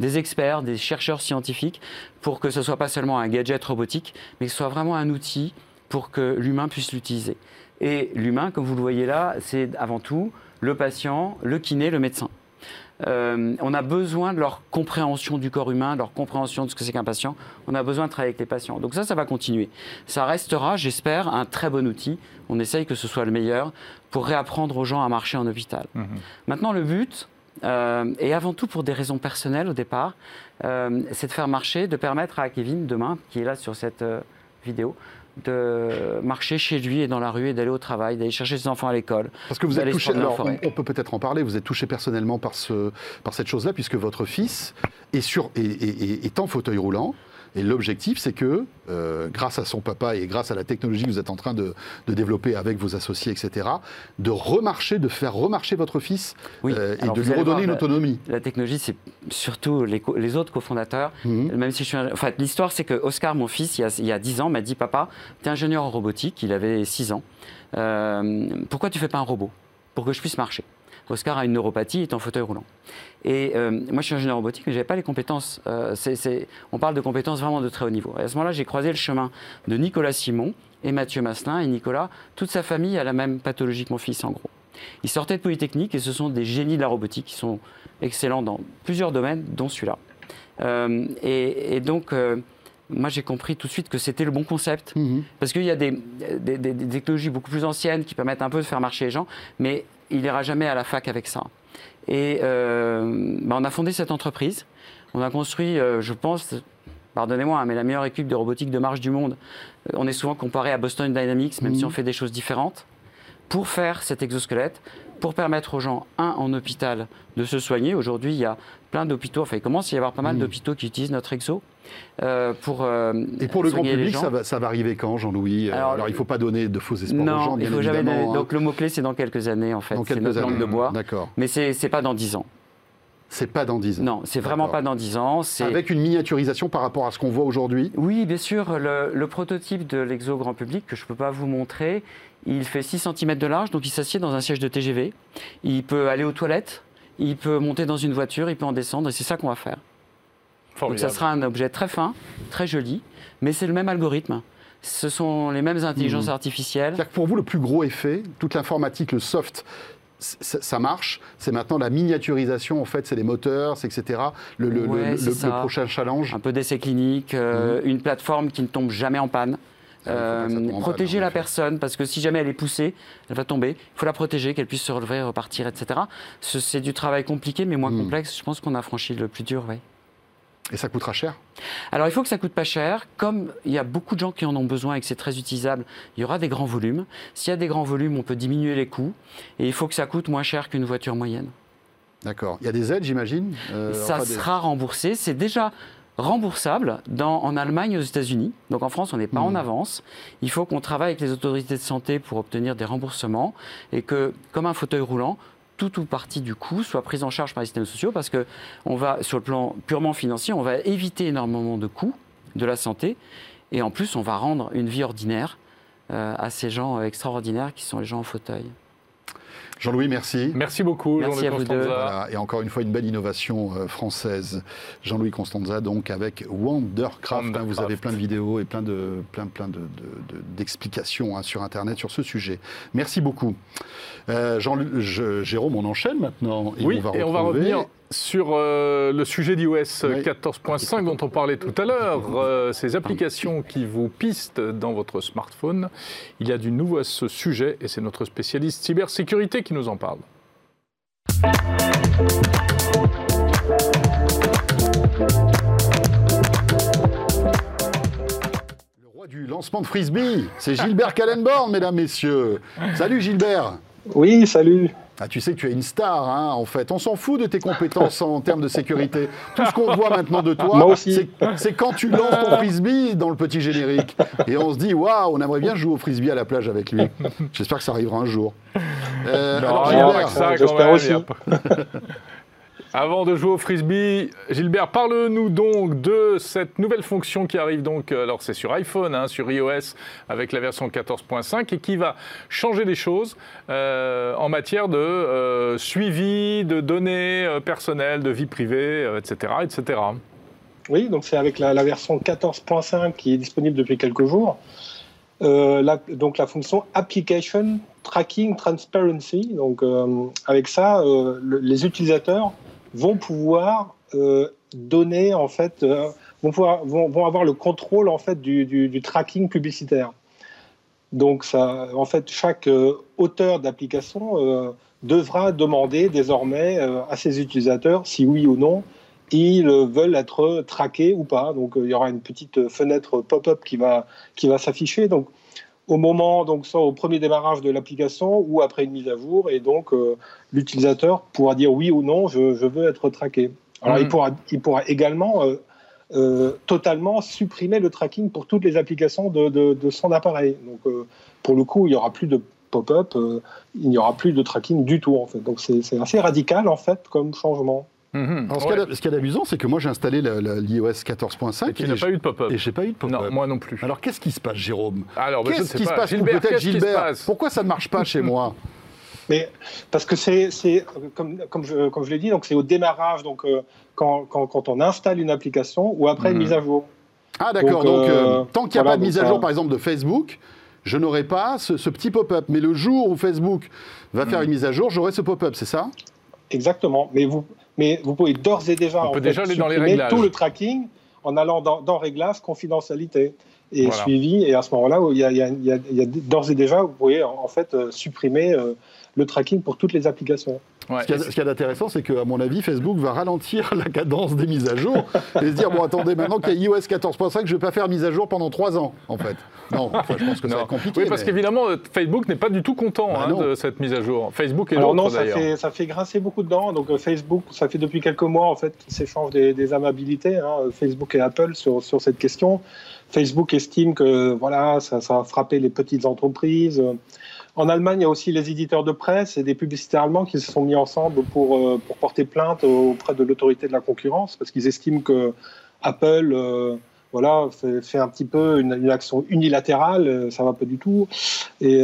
des experts, des chercheurs scientifiques, pour que ce ne soit pas seulement un gadget robotique, mais que ce soit vraiment un outil pour que l'humain puisse l'utiliser. Et l'humain, comme vous le voyez là, c'est avant tout le patient, le kiné, le médecin. Euh, on a besoin de leur compréhension du corps humain, de leur compréhension de ce que c'est qu'un patient. On a besoin de travailler avec les patients. Donc ça, ça va continuer. Ça restera, j'espère, un très bon outil. On essaye que ce soit le meilleur pour réapprendre aux gens à marcher en hôpital. Mmh Maintenant, le but, euh, et avant tout pour des raisons personnelles au départ, euh, c'est de faire marcher, de permettre à Kevin demain, qui est là sur cette euh, vidéo, de marcher chez lui et dans la rue et d'aller au travail, d'aller chercher ses enfants à l'école. Parce que vous êtes touché, on, peut peut-être en parler, vous êtes touché personnellement par, ce, par cette chose-là, puisque votre fils est, sur, est, est, est en fauteuil roulant. Et l'objectif, c'est que, euh, grâce à son papa et grâce à la technologie que vous êtes en train de, de développer avec vos associés, etc., de remarcher, de faire remarcher votre fils Oui. euh, et Alors, de lui redonner une autonomie. La technologie, c'est surtout les, autres cofondateurs. Même si je suis. Enfin, l'histoire, c'est que Oscar, mon fils, il y a, il y a 10 ans, m'a dit Papa, tu es ingénieur en robotique. Il avait 6 ans. Euh, pourquoi tu fais pas un robot Pour que je puisse marcher? Oscar a une neuropathie, est en fauteuil roulant. Et euh, moi, je suis ingénieur robotique, mais je n'avais pas les compétences. euh, on parle de compétences vraiment de très haut niveau. Et à ce moment-là, j'ai croisé le chemin de Nicolas Simon et Mathieu Masselin. Et Nicolas, toute sa famille a la même pathologie que mon fils, en gros. Ils sortaient de Polytechnique et ce sont des génies de la robotique qui sont excellents dans plusieurs domaines, dont celui-là. Euh, et, donc, moi, j'ai compris tout de suite que c'était le bon concept. Mhm. Parce qu'il y a des, des- des- des technologies beaucoup plus anciennes qui permettent un peu de faire marcher les gens, mais il n'ira jamais à la fac avec ça. Et euh, bah, on a fondé cette entreprise. On a construit, euh, je pense, pardonnez-moi, hein, mais la meilleure équipe de robotique de marche du monde. Euh, On est souvent comparé à Boston Dynamics, même si on fait des choses différentes, pour faire cet exosquelette, pour permettre aux gens, un, en hôpital, de se soigner. Aujourd'hui, il y a plein d'hôpitaux, enfin, il commence à y avoir pas mal Mhm. d'hôpitaux qui utilisent notre exo. euh, pour, euh, Et pour le grand public, ça va, ça va arriver quand, Jean-Louis? Euh, Alors, Alors, il ne faut pas donner de faux espoirs aux Non, gens, bien il faut jamais. évidemment. hein. Donc le mot-clé, c'est dans quelques années, en fait. Dans C'est quelques notre langue années. de bois. D'accord. Mais c'est c'est pas dans 10 ans. C'est pas dans 10 ans. Non, c'est vraiment D'accord. pas dans 10 ans. c'est- Avec une miniaturisation par rapport à ce qu'on voit aujourd'hui? Oui, bien sûr. Le, le prototype de l'exo grand public, que je ne peux pas vous montrer, il fait 6 cm de large, donc il s'assied dans un siège de TGV. Il peut aller aux toilettes, il peut monter dans une voiture, il peut en descendre, et c'est ça qu'on va faire. Donc ça sera un objet très fin, très joli, mais c'est le même algorithme. Ce sont les mêmes intelligences Mhm. artificielles. C'est-à-dire que pour vous, le plus gros effet, toute l'informatique, le soft, ça marche. C'est maintenant la miniaturisation, en fait, c'est les moteurs, c'est etc. Le, le- Ouais, le- le prochain challenge. un peu d'essais cliniques, euh, une plateforme qui ne tombe jamais en panne. En protéger la personne, parce que si jamais elle est poussée, elle va tomber. Il faut la protéger, qu'elle puisse se relever, repartir, etc. Ce- C'est du travail compliqué, mais moins Hmm. complexe. Je pense qu'on a franchi le plus dur, oui. Et ça coûtera cher? Alors il faut que ça coûte pas cher. Comme il y a beaucoup de gens qui en ont besoin et que c'est très utilisable, il y aura des grands volumes. S'il y a des grands volumes, on peut diminuer les coûts. Et il faut que ça coûte moins cher qu'une voiture moyenne. D'accord. Il y a des aides, j'imagine? Euh, ça enfin, des- sera remboursé. C'est déjà remboursable dans, en Allemagne et aux États-Unis. Donc en France, on n'est pas en Mhm. avance. Il faut qu'on travaille avec les autorités de santé pour obtenir des remboursements et que, comme un fauteuil roulant, tout ou partie du coût soit prise en charge par les systèmes sociaux parce que on va, sur le plan purement financier, on va éviter énormément de coûts de la santé et en plus, on va rendre une vie ordinaire euh, à ces gens euh, extraordinaires qui sont les gens en fauteuil. Jean-Louis, merci. Merci beaucoup, Merci Jean-Luc à vous deux. Constanza. Voilà, et encore une fois, une belle innovation euh, française. Jean-Louis Constanza, donc, avec Wondercraft. hein, vous avez plein de vidéos et plein de plein, plein de, de- de- d'explications hein, sur Internet sur ce sujet. Merci beaucoup. Euh, Jean, je- Jérôme, on enchaîne maintenant. Et oui, on va et on va retrouver- revenir sur euh, le sujet d'iOS Oui. 14.5 dont on parlait tout à l'heure, euh, ces applications qui vous pistent dans votre smartphone. Il y a du nouveau à ce sujet et c'est notre spécialiste cybersécurité qui nous en parle. Le roi du lancement de frisbee, c'est Gilbert Kallenborn, mesdames, messieurs. Salut Gilbert. Oui, salut. Ah, tu sais que tu es une star, hein, en fait. On s'en fout de tes compétences en termes de sécurité. Tout ce qu'on voit maintenant de toi, c'est- quand tu lances ton frisbee dans le petit générique. Et on se dit, waouh, on aimerait bien jouer au frisbee à la plage avec lui. J'espère que ça arrivera un jour. Euh, alors, Gilbert, ça, quand même, aussi. Avant de jouer au frisbee, Gilbert, parle-nous donc de cette nouvelle fonction qui arrive donc, euh, alors c'est sur iPhone, hein, sur iOS avec la version 14.5 et qui va changer les choses euh, en matière de euh, suivi de données personnelles, de vie privée, etc., etc. Oui, donc c'est avec la, version 14.5 qui est disponible depuis quelques jours. Donc la fonction Application Tracking Transparency. Donc avec ça, le- les utilisateurs vont pouvoir euh, donner en fait, euh, vont, vont, vont avoir le contrôle en fait du, du- du tracking publicitaire. Donc ça, en fait, chaque euh, auteur d'application devra demander désormais à ses utilisateurs si oui ou non ils veulent être traqués ou pas. Donc il y aura une petite fenêtre pop-up qui va, qui va s'afficher. Donc au moment, donc soit au premier démarrage de l'application ou après une mise à jour, et donc euh, l'utilisateur pourra dire oui ou non, je, je veux être traqué. Alors Mhm. il, pourra, il pourra également euh, euh, totalement supprimer le tracking pour toutes les applications de, de, son appareil. Donc, pour le coup, il n'y aura plus de pop-up, il n'y aura plus de tracking du tout, en fait. Donc, c'est assez radical, en fait, comme changement. Mhm. ce qui est amusant, c'est que moi j'ai installé l'iOS 14.5 et tu n'as pas eu de pop-up. Et j'ai pas eu de pop-up. Non, moi non plus. Alors qu'est-ce qui se passe, Jérôme? Alors, bah, qu'est-ce qui se passe Gilbert, peut-être Gilbert? Pourquoi ça ne marche pas chez moi? Mais parce que c'est, comme, comme, je, comme je l'ai dit, donc c'est au démarrage, donc quand, quand, on installe une application ou après une mhm. mise à jour. Ah d'accord, donc, euh, tant qu'il n'y a pas de mise à jour, par exemple, de Facebook, je n'aurai pas ce, petit pop-up. Mais le jour où Facebook va faire mhm. une mise à jour, j'aurai ce pop-up, c'est ça? Exactement. Mais vous, mais vous pouvez d'ores et déjà, on peut déjà aller dans les réglages. tout le tracking en allant dans, dans réglages, confidentialité et suivi. Et à ce moment-là, il y a, a, d'ores et déjà, vous pouvez en fait euh, supprimer euh, le tracking pour toutes les applications. Ce qu'il y a, d'intéressant, c'est qu'à mon avis, Facebook va ralentir la cadence des mises à jour et se dire bon, attendez, maintenant qu'il y a iOS 14.5, je ne vais pas faire mise à jour pendant trois ans, en fait. Non, je pense que ça va être compliqué. Oui, parce qu'évidemment, Facebook n'est pas du tout content bah hein, de cette mise à jour. Facebook et non, ça fait, ça fait grincer beaucoup de dents. Donc euh, Facebook, ça fait depuis quelques mois en fait qu'ils s'échangent des, amabilités, hein, Facebook et Apple sur, sur cette question. Facebook estime que voilà, ça, ça a frappé les petites entreprises. En Allemagne, il y a aussi les éditeurs de presse et des publicitaires allemands qui se sont mis ensemble pour, euh, pour porter plainte auprès de l'autorité de la concurrence parce qu'ils estiment que Apple euh, voilà, fait, un petit peu une, action unilatérale, euh, ça va pas du tout. Et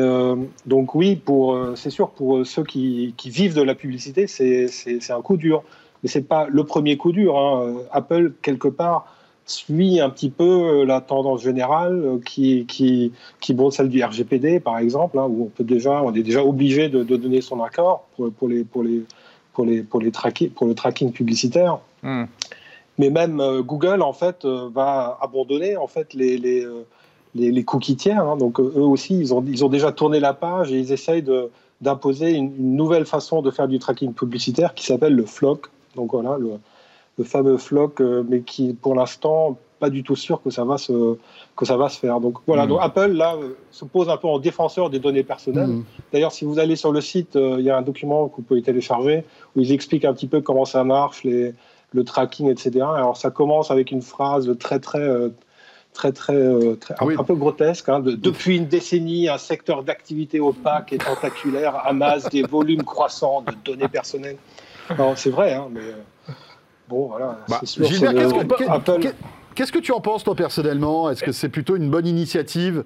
donc oui, pour c'est sûr pour ceux qui, vivent de la publicité, c'est un coup dur. Mais c'est pas le premier coup dur. Hein. Apple quelque part suit un petit peu euh, la tendance générale euh, qui, qui, qui celle du RGPD, par exemple, hein, où on, peut déjà, on est déjà obligé de, donner son accord pour, pour, les, pour, les, pour, les, pour, les pour le tracking publicitaire. Hmm. Mais même euh, Google, en fait, va abandonner en fait, les, les, les, cookies tiers. Hein. donc, eux aussi, ils ont, ils ont déjà tourné la page et ils essayent d'imposer une, une, nouvelle façon de faire du tracking publicitaire qui s'appelle le FLOC. Donc, voilà, le, le fameux floc, euh, mais qui, pour l'instant, pas du tout sûr que ça va se, que ça va se faire. Donc voilà, mm. donc Apple, là, euh, se pose un peu en défenseur des données personnelles. Mm. D'ailleurs, si vous allez sur le site, euh, il y a un document que vous pouvez télécharger où ils expliquent un petit peu comment ça marche, les, le tracking, etc. Alors ça commence avec une phrase très, très très, très, ah un, peu grotesque. Hein, depuis une décennie, un secteur d'activité opaque et tentaculaire amasse des volumes croissants de données personnelles. C'est vrai, hein, mais Bon, voilà. Bah, qu'est-ce que tu en penses, toi, personnellement? Est-ce que c'est plutôt une bonne initiative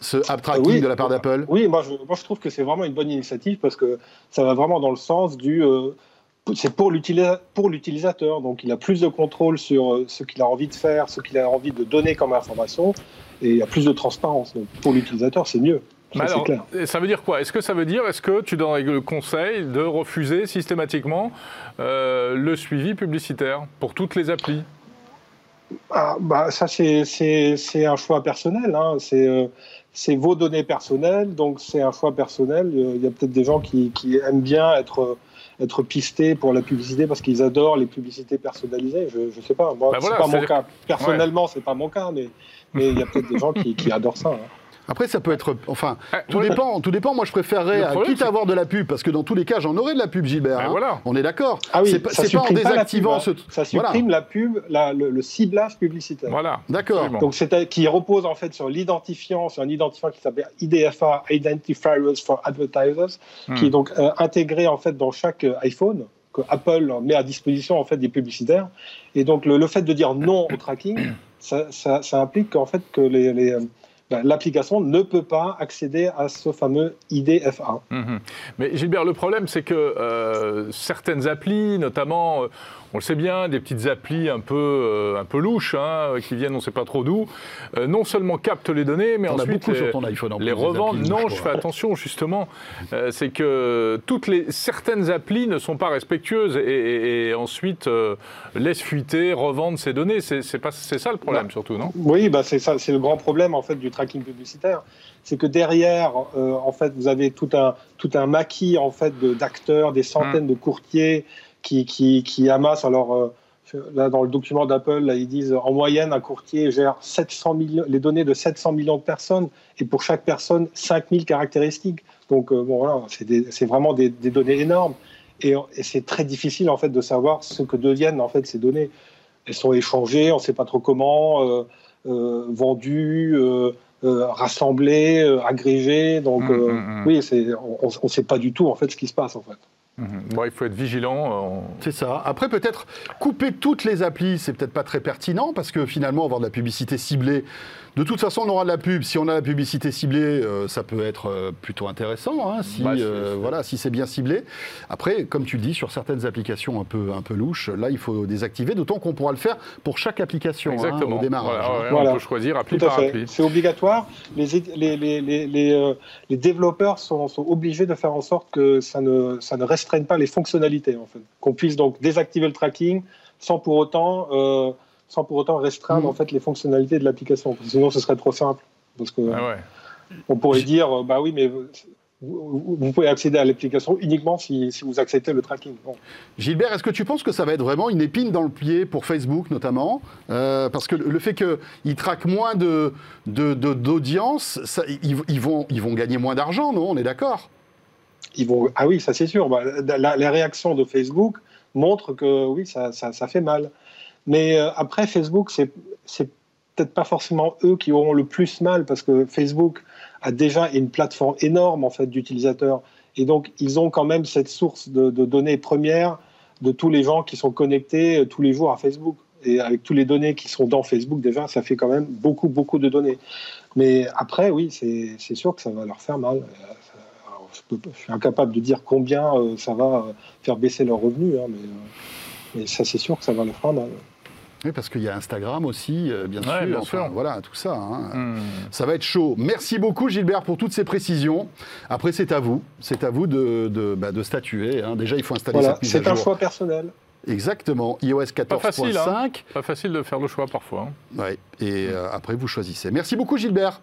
ce app tracking de la part d'Apple? Oui, moi je, moi je, trouve que c'est vraiment une bonne initiative parce que ça va vraiment dans le sens du. Euh, c'est pour l'utilisateur, donc il a plus de contrôle sur euh, ce qu'il a envie de faire, ce qu'il a envie de donner comme information, et il y a plus de transparence. Donc pour l'utilisateur, c'est mieux. Ça, veut dire quoi? Est-ce que ça veut dire, est-ce que tu donnerais le conseil de refuser systématiquement euh, le suivi publicitaire pour toutes les applis? Ah, bah, Ça, c'est un choix personnel. Hein. Euh, c'est vos données personnelles, donc c'est un choix personnel. Il y a peut-être des gens qui, aiment bien être être pistés pour la publicité parce qu'ils adorent les publicités personnalisées. Je ne sais pas. Moi, bah c'est pas mon cas. Personnellement, ce c'est pas mon cas, mais mais il y a peut-être des gens qui, adorent ça. Hein. Après, ça peut être. Enfin, ah, tout, dépend, tout dépend. Moi, je préférerais, quitte à avoir de la pub, parce que dans tous les cas, j'en aurais de la pub, Gilbert. Ben hein. On est d'accord. Ah oui, c'est pas en désactivant hein. ce. Ça supprime la pub, le, ciblage publicitaire. Voilà. D'accord. Donc, c'est qui repose en fait sur l'identifiant, sur un identifiant qui s'appelle IDFA, Identifiers for Advertisers, hmm. qui est donc euh, intégré en fait dans chaque euh, iPhone que Apple met à disposition en fait des publicitaires. Et donc, le, fait de dire non au tracking, ça, ça, implique en fait que les, les euh, l'application ne peut pas accéder à ce fameux IDFA. Mhm. Mais Gilbert, le problème, c'est que euh, certaines applis, notamment, euh, on le sait bien, des petites applis un peu, euh, un peu louches, hein, qui viennent on ne sait pas trop d'où, non seulement captent les données, mais ensuite les, revendent. Non, je fais attention, justement. c'est que toutes les, certaines applis ne sont pas respectueuses et, ensuite laissent fuiter, revendent ces données. C'est ça le problème, bah, surtout, non? Oui, bah, c'est le grand problème, en fait, du tracking publicitaire, c'est que derrière, euh, en fait, vous avez tout un, tout un maquis en fait, d'acteurs, des centaines de courtiers qui, qui, qui amassent. Alors, euh, là, dans le document d'Apple, ils disent en moyenne, un courtier gère 700 millions, les données de 700 millions de personnes et pour chaque personne, 5000 caractéristiques. Donc, euh, bon, voilà, c'est vraiment des, données énormes. Et, et c'est très difficile en fait de savoir ce que deviennent en fait ces données. elles sont échangées, on ne sait pas trop comment, vendues, rassemblées, agrégées. Donc Mmh, mmh, mmh. oui, on ne sait pas du tout en fait ce qui se passe en fait. Mhm. Bon, il faut être vigilant. euh, C'est ça. Après, peut-être couper toutes les applis, c'est peut-être pas très pertinent parce que finalement, avoir de la publicité ciblée, de toute façon, on aura de la pub. Si on a la publicité ciblée, euh, ça peut être euh, plutôt intéressant, hein, si, Bah, euh, voilà, si c'est bien ciblé. Après, comme tu le dis, sur certaines applications un peu, un peu louches, là, il faut désactiver, d'autant qu'on pourra le faire pour chaque application hein, Exactement. au démarrage. Voilà, ouais, Voilà. On peut choisir appli Tout à par fait. appli. C'est obligatoire. Les, les, les, les, les, euh, les développeurs sont, sont obligés de faire en sorte que ça ne, ça ne pas les fonctionnalités, en fait. Qu'on puisse donc désactiver le tracking sans pour autant, euh, sans pour autant restreindre Mhm. en fait, les fonctionnalités de l'application. Sinon, ce serait trop simple. Parce que Ah ouais. on pourrait dire, euh, bah oui, mais vous, pouvez accéder à l'application uniquement si, si vous acceptez le tracking. Bon. Gilbert, est-ce que tu penses que ça va être vraiment une épine dans le pied pour Facebook notamment? Euh, Parce que le fait qu'ils traquent moins de, de- de- d'audience, ça- ils, ils vont, ils vont gagner moins d'argent, non? On est d'accord? Ah oui, ça c'est sûr. Bah, la, réaction de Facebook montre que oui, ça, fait mal. Mais euh, après, Facebook, c'est, peut-être pas forcément eux qui auront le plus mal parce que Facebook a déjà une plateforme énorme en fait d'utilisateurs et donc ils ont quand même cette source de, de données premières de tous les gens qui sont connectés euh, tous les jours à Facebook. Et avec tous les données qui sont dans Facebook, déjà, ça fait quand même beaucoup, beaucoup de données. Mais après, oui, c'est c'est sûr que ça va leur faire mal. Je, peux pas- je suis incapable de dire combien euh, ça va euh, faire baisser leurs revenus, hein, mais, euh, mais ça, c'est sûr que ça va leur faire mal. Oui, parce qu'il y a Instagram aussi, euh, bien Ouais, sûr. bien Enfin, sûr. Voilà, tout ça. hein. Hmm. Ça va être chaud. Merci beaucoup, Gilbert, pour toutes ces précisions. Après, c'est à vous. C'est à vous de, de, bah, de statuer. hein. Déjà, il faut installer Voilà, cette mise c'est un jour. choix personnel. Exactement. iOS Pas facile, 14.5. hein. Pas facile de faire le choix parfois. hein. Ouais. Et euh, après, vous choisissez. Merci beaucoup, Gilbert.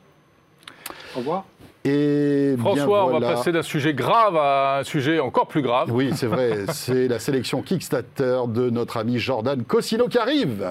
Au revoir. Et François, on va passer d'un sujet grave à un sujet encore plus grave. Oui, c'est vrai. c'est la sélection Kickstarter de notre ami Jordan Cosino qui arrive.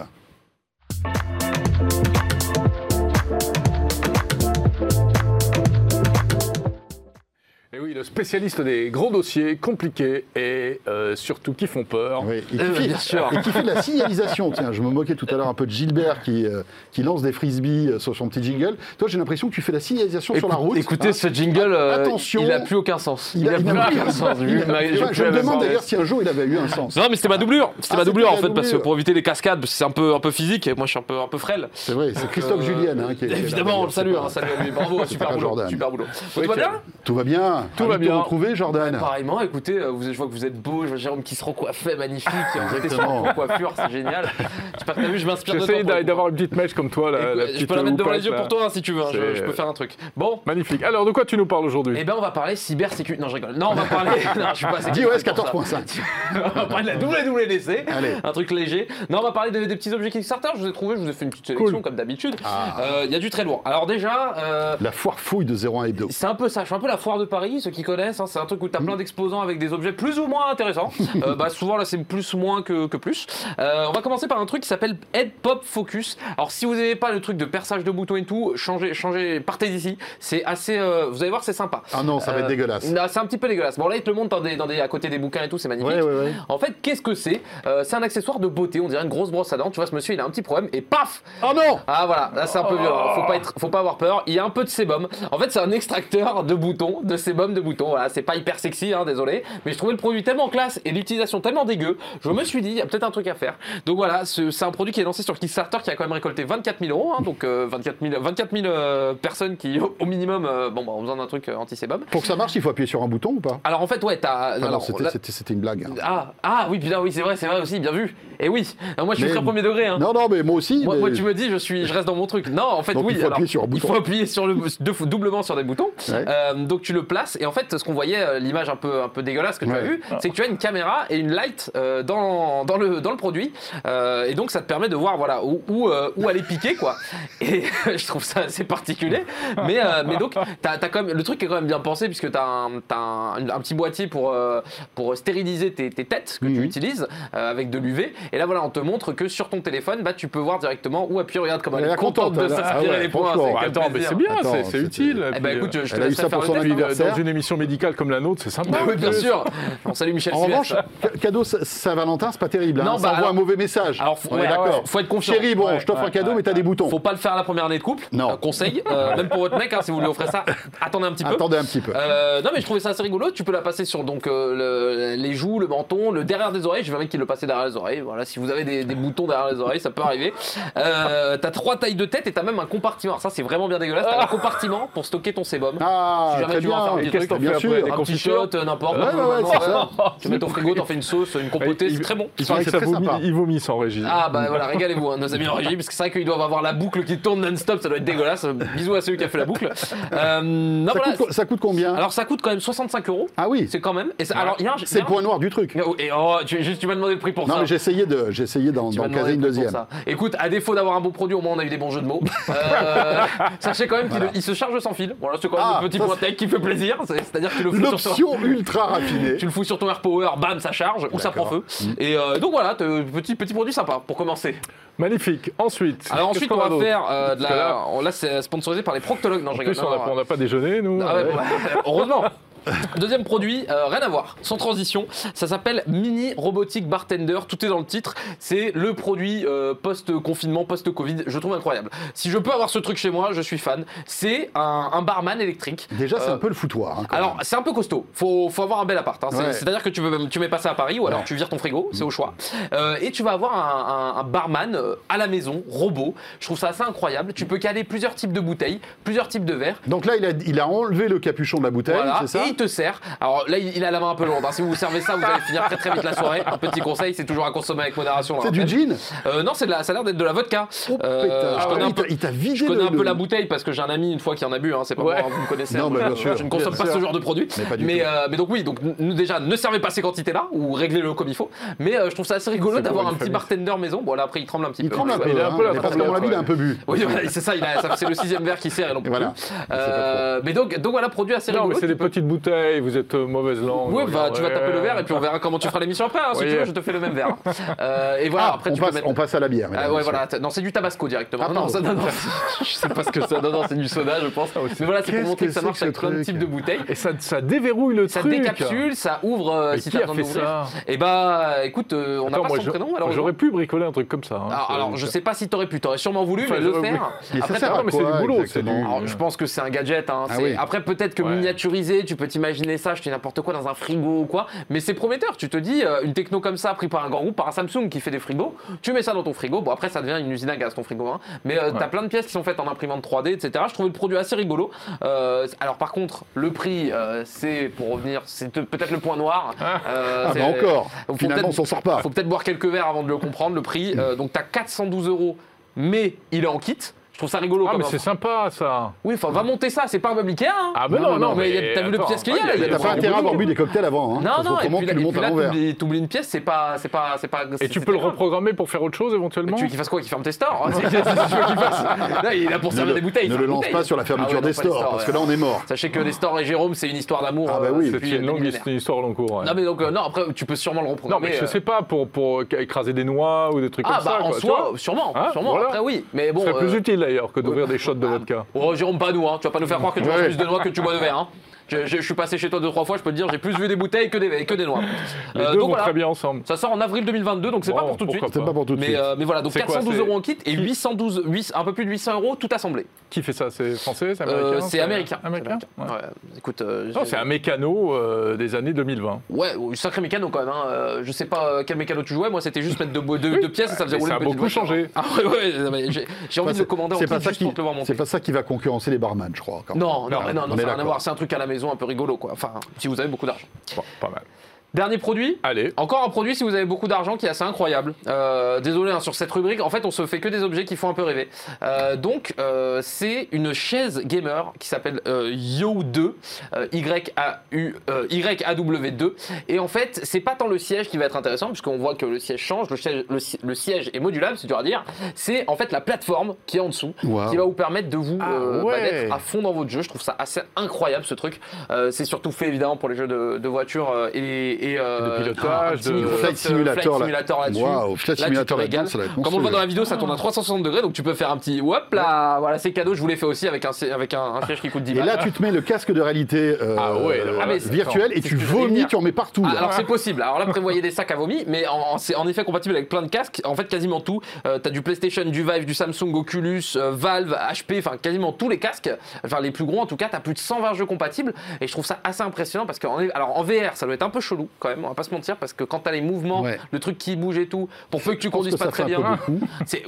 Le spécialiste des gros dossiers compliqués et euh, surtout qui font peur. Oui, et qui, Euh, fait, bien sûr. et qui fait de la signalisation. Tiens, je me moquais tout à l'heure un peu de Gilbert qui, euh, qui lance des frisbees euh, sur son petit jingle. Toi, j'ai l'impression que tu fais la signalisation sur la route. Écoutez, hein. ce jingle, Attention. il n'a plus aucun sens. Il a- plus aucun sens. Je me demande d'ailleurs si un jour il avait eu un sens. Non, mais c'était ma doublure. C'était Ah, ma doublure en fait, parce que pour éviter les cascades, c'est un peu, un peu physique et moi je suis un peu, un peu frêle. C'est vrai, c'est Christophe Julien hein, qui est Évidemment, on le salue, hein, pas- salut à lui. Bravo, super boulot. Jordan. Super boulot. Tout va bien Tout va bien. Tout va Ravi de bien. retrouver, Jordan. Pareillement, écoutez, euh, vous, je vois que vous êtes beau, je vois Jérôme qui se recoiffait, magnifique, sur Exactement. coiffure, c'est génial. J'espère que t'as vu, je m'inspire de toi. J'essaie d'avoir une petite mèche comme toi. La, Écoute, la je peux la mettre devant les yeux là. pour toi hein, si tu veux, hein, je, peux faire un truc. Bon, Magnifique. Alors, de quoi tu nous parles aujourd'hui? Eh ben on va parler cybersécurité. Non, je rigole. Non, on va parler. non, je suis pas assez iOS technique pour ça. 14.5. on va parler de la WWDC. Allez. Un truc léger. Non, on va parler des, des petits objets Kickstarter. Je vous ai trouvé, je vous ai fait une petite sélection Cool. comme d'habitude. Ah. Euh, Il y a du très lourd. Alors déjà, euh, La foire fouille de 01 Hebdo. c'est un peu ça. Je suis un peu la foire de Paris, ceux qui connaissent. hein. c'est un truc où tu as plein d'exposants avec des objets plus ou moins intéressants. Euh, bah, souvent là, c'est plus ou moins que, que plus. Euh, on va commencer par un truc qui s'appelle Head Pop Focus. Alors si vous n'avez pas le truc de perçage de boutons et tout, changez, changez, partez d'ici. C'est assez. euh, vous allez voir, c'est sympa. Ah non, ça va être dégueulasse. C'est un petit peu dégueulasse. Bon là, il te le montre dans des, dans des, à côté des bouquins et tout, c'est magnifique. Ouais, ouais, ouais. En fait, qu'est-ce que c'est? C'est un accessoire de beauté, on dirait une grosse brosse à dents. Tu vois, ce monsieur, il a un petit problème et paf Oh non Ah voilà, là c'est un peu violent. Faut pas, être, faut pas avoir peur. Il y a un peu de sébum. En fait, c'est un extracteur de boutons, de sébum de boutons. Voilà, c'est pas hyper sexy, hein, désolé. Mais je trouvais le produit tellement classe et l'utilisation tellement dégueu. Je me suis dit, il y a peut-être un truc à faire. Donc voilà, ce- c'est un produit qui est lancé sur Kickstarter qui a quand même récolté 24 000 euros. hein, donc euh, 24 000, 24 000 euh, personnes qui, au, au minimum, euh, bon, bah, ont besoin d'un truc euh, anti-sébum. Pour que ça marche, il faut appuyer sur un bouton ou pas? Alors en fait, ouais, t'as. Alors, c'était une blague. hein. ah, ah oui, putain, oui, c'est vrai, c'est vrai aussi, bien vu. Et oui, moi je suis Mais- très premier degré. Non, non, mais moi aussi. Moi, mais- moi, tu me dis, je suis, je reste dans mon truc. Non, en fait, Donc, oui. il faut alors, appuyer sur un il bouton. faut appuyer sur le deux fois- doublement sur des boutons. Ouais. Euh, donc tu le places et en fait, ce qu'on voyait, euh, l'image un peu, un peu dégueulasse que tu as Ouais. vu, c'est que tu as une caméra et une light euh, dans, dans le dans le produit. Euh, et donc ça te permet de voir voilà où où, euh, où aller piquer quoi. Et je trouve ça assez particulier. Mais euh, mais donc t'as, as quand même le truc est quand même bien pensé puisque t'as un t'as un, un petit boîtier pour euh, pour stériliser tes, tes têtes que tu Mhm. utilises euh, avec de l'UV. Et là voilà, on te montre que sur ton téléphone, bah tu peux voir directement où appuyer. Regarde comment Elle elle, est contente contente, de elle a- s'aspirer ah ouais, les points. c'est quel Attends, mais plaisir. c'est bien, c'est- utile. Eh ben écoute, je te ça faire pour le son test. Anniversaire. dans une émission médicale comme la nôtre, c'est sympa. Bah oui, bien sûr. On salue Michel En revanche, Sylvestre. cadeau Sa- Saint-Valentin, c'est pas terrible. hein. Non, ça bah, envoie alors- un mauvais message. alors, faut- on est ouais, d'accord. faut être confiant. Chérie, bon, Ouais, je t'offre ouais, un cadeau, ouais, mais t'as des boutons. Faut pas le faire à la première année de couple. Non. Un conseil, euh, même pour votre mec, hein, si vous lui offrez ça, attendez un petit peu. Attendez un petit peu. Euh, non mais je trouvais ça assez rigolo. Tu peux la passer sur donc euh, le- les joues, le menton, le derrière des oreilles. J'ai vu un mec qui le passait derrière les oreilles. Voilà, si vous avez des, des boutons derrière les oreilles, ça peut arriver. Euh, t'as trois tailles de tête et t'as même un compartiment. Alors ça c'est vraiment bien dégueulasse. T'as un compartiment pour stocker ton sébum. Ah, si jamais très tu veux en bien. faire un petit Et qu'est-ce truc, que t'en bien sûr. après Des un confitures t-shirt, euh, n'importe. Ouais, ouais, ouais, c'est ça. Tu mets ton frigo, t'en fais une sauce, une compotée, c'est très bon. Il paraît que ça vomissent en régie. Ah bah voilà, régalez-vous, hein, nos amis en régie, parce que c'est vrai qu'ils doivent avoir la boucle qui tourne non-stop, ça doit être dégueulasse. Bisous à celui qui a fait la boucle. Euh, non, Ça, coûte, combien Alors ça coûte quand même 65 euros. Ah oui, C'est quand même. C'est le point noir du truc. Oh, Et oh, tu, juste, tu m'as demandé le prix pour Non, ça. mais j'ai essayé de- essayé d'en caser une deuxième. Écoute, à défaut d'avoir un bon produit, au moins on a eu des bons jeux de mots. Euh, sachez quand même qu'il il se charge sans fil. Voilà, c'est quand même Ah, le petit point tech qui fait plaisir. C'est- C'est-à-dire que tu le fous sur L'option ultra raffinée. tu le fous sur ton AirPower, bam, ça charge ou ça prend feu. Et euh, donc voilà, t'as- petit petit produit sympa pour commencer. Magnifique. Ensuite. Alors ensuite, on va faire euh, de la. là- c'est sponsorisé par les proctologues. Non, je En plus, non, on n'a pas déjeuné, nous. Ah ouais, Ouais. heureusement. Deuxième produit, euh, rien à voir, sans transition. Ça s'appelle Mini Robotic Bartender. Tout est dans le titre. C'est le produit euh, post-confinement, post-Covid. Je trouve incroyable. Si je peux avoir ce truc chez moi, je suis fan. C'est un, un barman électrique. Déjà, c'est Euh, un peu le foutoir. hein, alors, c'est un peu costaud. Faut, faut avoir un bel appart. hein. Ouais. C'est-à-dire que tu, veux, tu mets pas ça à Paris ou alors Ouais. tu vires ton frigo, c'est au choix. Euh, et tu vas avoir un, un- un barman à la maison, robot. Je trouve ça assez incroyable. Tu peux caler plusieurs types de bouteilles, plusieurs types de verres. Donc là, il a, il a enlevé le capuchon de la bouteille, Voilà, c'est ça? Et te sert. Alors là, il a la main un peu lourde. hein. Si vous vous servez ça, vous allez finir très très vite la soirée. Un petit conseil, c'est toujours à consommer avec modération. C'est du rappelle. gin Euh, Non, c'est de la, ça a l'air d'être de la vodka. Oh, Euh, je Ah connais ouais, un il peu. t'a- il t'a vidé Je connais le- un peu le- la bouteille parce que j'ai un ami une fois qui en a bu. Hein. C'est pas Ouais. moi, vous me connaissez. Non, hein. bien sûr, je ne consomme bien pas sûr. ce genre de produit. Mais pas du mais, tout. euh, mais donc oui, donc nous déjà ne servez pas ces quantités-là ou réglez-le comme il faut. Mais euh, je trouve ça assez rigolo d'avoir un petit bartender maison. Bon là après il tremble un petit peu. tremble il est un hein, peu mais parce mon il a un peu bu. Oui, voilà, c'est ça, c'est le sixième verre qui sert et non plus. Voilà. Mais donc, donc voilà, produit assez rigolo. mais c'est des petites vous êtes euh, mauvaise langue. Oui, bah, tu vas taper le verre et puis on verra comment tu feras l'émission après. hein. Si Oui. tu veux, je te fais le même verre. Euh, et voilà, Ah, après on, tu passe, mettre. on passe à la bière. Ah ouais, voilà. Non, c'est du tabasco directement. Ah, non, ça, non, non, je sais pas ce que ça. Non, non, c'est du soda, je pense. Mais voilà, c'est pour montrer que que ça marche avec plein de types de bouteilles. Et ça, ça déverrouille le Ça truc. décapsule, ça ouvre euh, si t'as a besoin fait d'ouvrir. ça? Et bah, écoute, on n'a pas son prénom. J'aurais pu bricoler un truc comme ça. hein. Alors, je sais pas si t'aurais pu, t'aurais sûrement voulu, mais le faire. Ça Après, c'est du boulot, je pense que c'est un gadget. hein. Ah. Après, peut-être que Ouais. miniaturisé, tu peux t'imaginer ça, acheter n'importe quoi dans un frigo ou quoi. Mais c'est prometteur. Tu te dis, euh, une techno comme ça, pris par un grand groupe, par un Samsung qui fait des frigos, tu mets ça dans ton frigo. Bon, après, ça devient une usine à gaz, ton frigo. hein. Mais euh, t'as plein de pièces qui sont faites en imprimante 3D, etc. Je trouvais le produit assez rigolo. Euh, alors, par contre, le prix, euh, c'est, pour revenir, c'est peut-être le point noir. Euh, Ah, c'est- bah encore. Faut Finalement, on s'en sort pas. faut peut-être boire quelques verres avant de le comprendre, le prix. Euh, donc, t'as 412 euros, mais il est en kit. Je trouve ça rigolo. Ah, comme mais c'est sympa ça. Oui, enfin, va monter ça, c'est pas un meuble Ikea. Hein. Ah, mais Non, non, non, non, mais t'as vu le pièce qu'il y a, ah, t'as pas intérêt à avoir bu des cocktails avant. Hein. Non, non, et puis, tu le montes à là, l'envers. t'oublies une pièce, c'est pas, c'est pas, c'est pas. Et tu peux le reprogrammer pour faire autre chose éventuellement Tu veux qu'il fasse quoi Qu'il ferme tes stores C'est- c'est- c'est- tu veux qu'il fasse Là, il est là pour servir des bouteilles. ne le lance pas sur la Ah fermeture non, des stores, parce que là, on est mort. Sachez que les stores et Jérôme, c'est une histoire d'amour. Ah bah euh, oui. C'est depuis une c'est histoire long cours. Non, mais donc, euh, non, après, tu peux sûrement le Non, reprogrammer. mais je euh, sais pas, pour, pour écraser des noix ou des trucs Ah, comme bah, ça. en quoi, tu soi, sûrement. Hein, sûrement. Après, oui. Mais bon. Ce serait plus utile d'ailleurs que d'ouvrir des shots de vodka. Oh, Jérôme, pas nous, hein. tu vas pas nous faire croire que tu manges plus de noix que tu bois de verre. Hein. Je, je- je suis passé chez toi deux trois fois, je peux te dire, j'ai plus vu des bouteilles que des, que des noix. Les Euh, deux donc vont voilà. très bien ensemble. Ça sort en avril 2022, donc c'est pas pour tout de suite. C'est pas pour tout de Mais, suite. euh, mais voilà, donc C'est quoi, 412 c'est- euros en kit et 812, 8 un peu plus de 800 euros tout assemblé. Qui fait ça C'est français C'est Euh, américain c'est américain. Américain C'est Ouais. Ouais, écoute, euh, Non, j'ai- c'est un mécano euh, des années 2020. ouais, oh, sacré mécano quand même. Hein. Euh, je sais pas euh, quel mécano tu jouais, moi c'était juste mettre deux, deux, deux pièces et ça faisait rouler ça a beaucoup changé. Ah ouais, j'ai envie de le commander en kit juste pour te le voir monter. c'est pas ça qui va concurrencer les barman, je crois. Non, non, non, ça n'a rien à voir. C'est un truc à la maison un peu rigolo, quoi. Enfin, si vous avez beaucoup d'argent. Pas mal. Dernier produit. Allez. Encore un produit si vous avez beaucoup d'argent qui est assez incroyable. Euh, désolé hein, sur cette rubrique, en fait on se fait que des objets qui font un peu rêver. Euh, donc euh, c'est une chaise gamer qui s'appelle euh, Yo2, euh, Y-A-U, euh, Y-A-W-2. Et en fait c'est pas tant le siège qui va être intéressant puisqu'on voit que le siège change, le siège, le, si- le siège est modulable, c'est dur à dire. C'est en fait la plateforme qui est en dessous Wow. qui va vous permettre de vous Ah, euh, bah, d'être à fond dans votre jeu. Je trouve ça assez incroyable ce truc. Euh, c'est surtout fait évidemment pour les jeux de, de voiture euh, et, et euh, de pilotage, petit de- Flight Simulator, là. Là-dessus. Waouh, Flight Là, tu te Simulator ça va être Comme on le voit dans la vidéo, ça tourne à 360 degrés, donc tu peux faire un petit hop là, voilà, c'est cadeau. Je vous l'ai fait aussi avec un, avec un, un siège qui coûte 10 Et balles. là, tu te mets le casque de réalité euh, Ah ouais, là, Ah, mais et tu vomis, tu en mets partout. Ah, là. alors c'est possible. Alors là, prévoyez des sacs à vomi, mais c'est en effet compatible avec plein de casques. En fait, quasiment tout. Euh, T'as du PlayStation, du Vive, du Samsung, Oculus, euh, Valve, HP, enfin quasiment tous les casques. Enfin les plus gros en tout cas. T'as plus de 120 jeux compatibles et je trouve ça assez impressionnant parce que alors en VR, ça doit être un peu chelou quand même. On va pas se mentir parce que quand t'as les mouvements, Ouais. le truc qui bouge et tout, pour peu que tu conduises que pas très bien.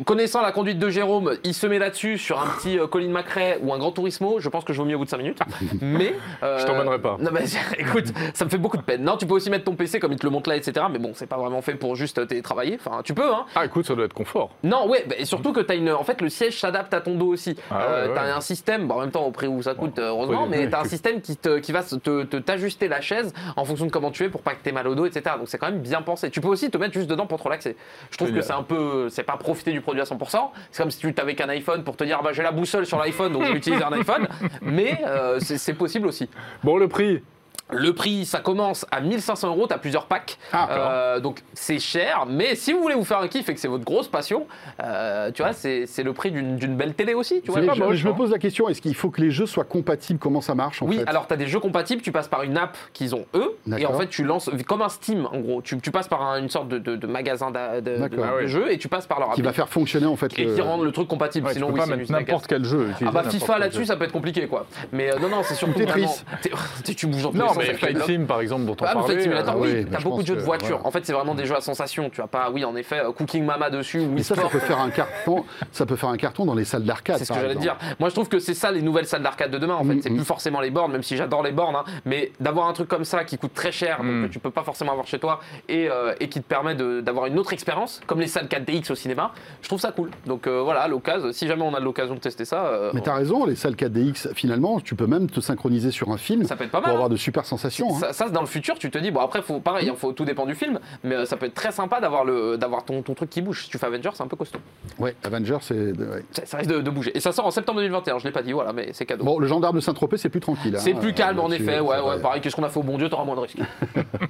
connaissant la conduite de Jérôme, il se met là-dessus sur un petit euh, Colin McRae ou un Grand Turismo. Je pense que je vaut mieux au bout de 5 minutes. Mais euh, Je t'emmènerai pas. Non mais écoute, ça me fait beaucoup de peine. Non, tu peux aussi mettre ton PC comme il te le montre là, etc. Mais bon, c'est pas vraiment fait pour juste télétravailler. Enfin, tu peux, hein. Ah, écoute, ça doit être confort. Non, ouais, bah, et surtout que t'as une. En fait, le siège s'adapte à ton dos aussi. Ah Euh, ouais, t'as ouais. un système, bon, en même temps au prix où ça coûte, euh, heureusement, mais oui, t'as un tu- système qui, te, qui va se- te te- t'ajuster la chaise en fonction de comment tu es pour pas que t'aies mal au dos, etc. Donc c'est quand même bien pensé. Tu peux aussi te mettre juste dedans pour te relaxer. Je trouve que c'est un peu. C'est pas profiter du produit à 100%. C'est comme si tu t'avais qu'un iPhone pour te dire, bah j'ai la boussole sur l'iPhone, donc je vais utiliser un iPhone. Mais euh, c'est possible aussi. Bon, le prix, Le prix, ça commence à 1500 euros, t'as plusieurs packs. Ah, Euh, donc c'est cher, mais si vous voulez vous faire un kiff et que c'est votre grosse passion, euh, tu vois, c'est c'est le prix d'une d'une belle télé aussi. Tu vois, pas je, moche, je me hein. pose la question est-ce qu'il faut que les jeux soient compatibles? Comment ça marche en oui, fait? alors tu as des jeux compatibles, tu passes par une app qu'ils ont eux, et en fait tu lances, comme un Steam en gros, tu, tu passes par un- une sorte de, de- de magasin de, de- D'accord. de Ah ouais. jeux et tu passes par leur Qui appli. va faire fonctionner en fait Et le- qui rendent le truc compatible, Ouais, tu sinon peux oui, pas n'importe quel jeu. Ah bah FIFA là-dessus ça peut être compliqué quoi. Mais euh, non non c'est surtout Tetris. tu bouges dans mais Flight. Sim, par exemple, dont on Ah, mais parlait. Flight Simulator, ah oui, t'as beaucoup de jeux de voitures. voilà. En fait, c'est vraiment des jeux à sensation. Tu as pas, oui, en effet, euh, Cooking Mama dessus ou Mais ça, peut faire un carton. Ça peut faire un carton dans les salles d'arcade. C'est ce que j'allais dire. Moi, je trouve que c'est ça les nouvelles salles d'arcade de demain. En fait, Mm, c'est mm. plus forcément les bornes, même si j'adore les bornes, hein, mais d'avoir un truc comme ça qui coûte très cher, Mm. donc que tu peux pas forcément avoir chez toi, et, euh, et qui te permet de- d'avoir une autre expérience, comme les salles 4DX au cinéma. Je trouve ça cool. Donc euh, voilà, à l'occasion, si jamais on a l'occasion de tester ça, euh, Mais t'as raison, les salles 4DX, finalement, tu peux même te synchroniser sur un film ça peut être pas pour avoir hein. de super sensations. hein. Ça, ça, c'est dans le futur, tu te dis, bon après, faut, pareil, il faut, tout dépend du film, mais euh, ça peut être très sympa d'avoir le- d'avoir ton, ton truc qui bouge. Si tu fais Avengers, c'est un peu costaud. Ouais, Avengers, c'est. ouais. Ça, ça risque de, de bouger. Et ça sort en septembre 2021, je l'ai pas dit, voilà, mais c'est cadeau. Bon, le gendarme de Saint-Tropez, c'est plus tranquille. c'est hein, plus calme en là-dessus, effet, c'est ouais, ouais, pareil, qu'est-ce qu'on a fait au bon Dieu, t'auras moins de risques.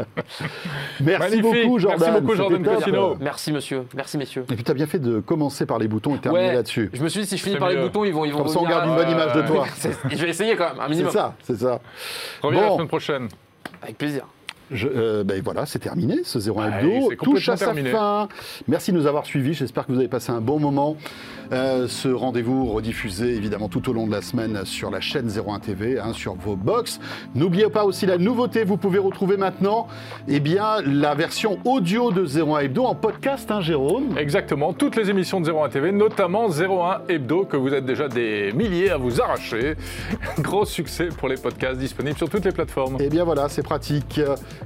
Merci Magnifique. beaucoup, Jordan. Merci beaucoup, Jordan. Cosino. Merci monsieur, merci messieurs. Et puis, t'as bien fait de commencer par les boutons et terminer Ouais, là-dessus. je me suis dit, si je finis C'est par les boutons, ils vont, ils vont Comme ça, on garde à- une bonne image de toi. C'est- Je vais essayer quand même, un C'est minimum. ça, c'est ça. Reviens la Bon. semaine prochaine. Avec plaisir. Je, euh, ben voilà, c'est terminé, ce 01 Ouais, hebdo touche à sa terminé. fin. Merci de nous avoir suivis, j'espère que vous avez passé un bon moment. Euh, ce rendez-vous rediffusé évidemment tout au long de la semaine sur la chaîne 01 TV, hein, sur vos box. N'oubliez pas aussi la nouveauté, vous pouvez retrouver maintenant eh bien, la version audio de 01 hebdo en podcast, hein, Jérôme Exactement, toutes les émissions de 01 TV, notamment 01 Hebdo, que vous êtes déjà des milliers à vous arracher. Gros succès pour les podcasts disponibles sur toutes les plateformes. Eh bien voilà, c'est pratique.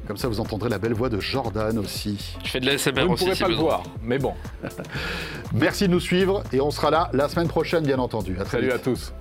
Comme ça, vous entendrez la belle voix de Jordan aussi. Je fais de la SMR Vous ne pourrez pas le voir, mais bon. Merci de nous suivre et on sera là la semaine prochaine, bien entendu. À très Salut vite. à tous.